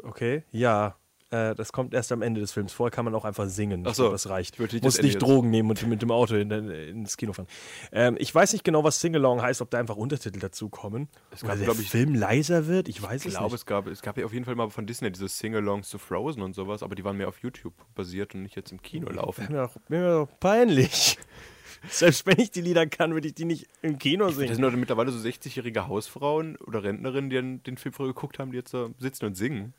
okay, ja. Äh, das kommt erst am Ende des Films. Vorher kann man auch einfach singen. Ach Ich so. glaub, das reicht. Ich Muss das nicht. Drogen nehmen und mit dem Auto in, ins Kino fahren. Ähm, ich weiß nicht genau, was Sing-Along heißt, ob da einfach Untertitel dazu kommen. Es Oder gab, der glaub ich- Film leiser wird. Ich weiß Ich es glaube, nicht. es gab, es gab ja auf jeden Fall mal von Disney diese Sing-Alongs zu Frozen und sowas, aber die waren mehr auf YouTube basiert und nicht jetzt im Kino laufen. Mir doch, mir doch peinlich. Selbst wenn ich die Lieder kann, würde ich die nicht im Kino Das singen. sind doch mittlerweile so 60-jährige Hausfrauen oder Rentnerinnen, die den, den Film früher geguckt haben, die jetzt da sitzen und singen.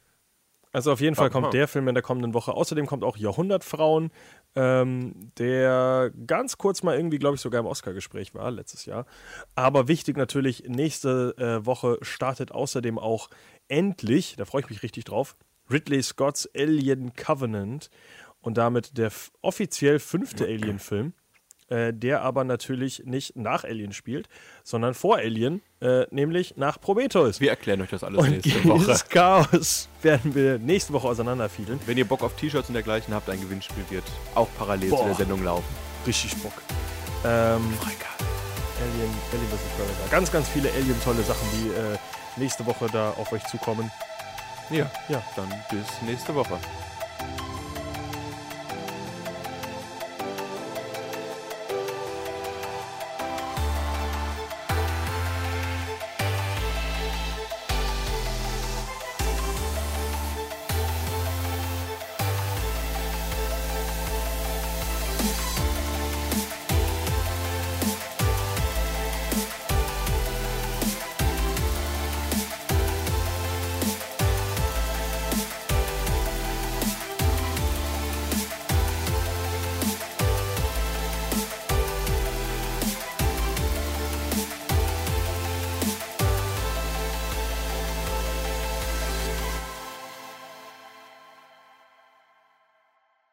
Also auf jeden Fall kommt der Film in der kommenden Woche. Außerdem kommt auch Jahrhundertfrauen, ähm, der ganz kurz mal irgendwie, glaube ich, sogar im Oscar-Gespräch war letztes Jahr. Aber wichtig natürlich, nächste äh, Woche startet außerdem auch endlich, da freue ich mich richtig drauf, Ridley Scotts Alien Covenant und damit der offiziell fünfte Alien-Film. Äh, der aber natürlich nicht nach Alien spielt, sondern vor Alien, äh, nämlich nach Prometheus. Wir erklären euch das alles Und nächste Woche. dieses Chaos werden wir nächste Woche auseinanderfiedeln. Wenn ihr Bock auf T-Shirts und dergleichen habt, ein Gewinnspiel wird auch parallel zu Boah. der Sendung laufen. Richtig Bock. Ähm, Alien, Alien vs. Predator. Ganz, ganz viele Alien-tolle Sachen, die äh, nächste Woche da auf euch zukommen. Ja, Ja. dann bis nächste Woche.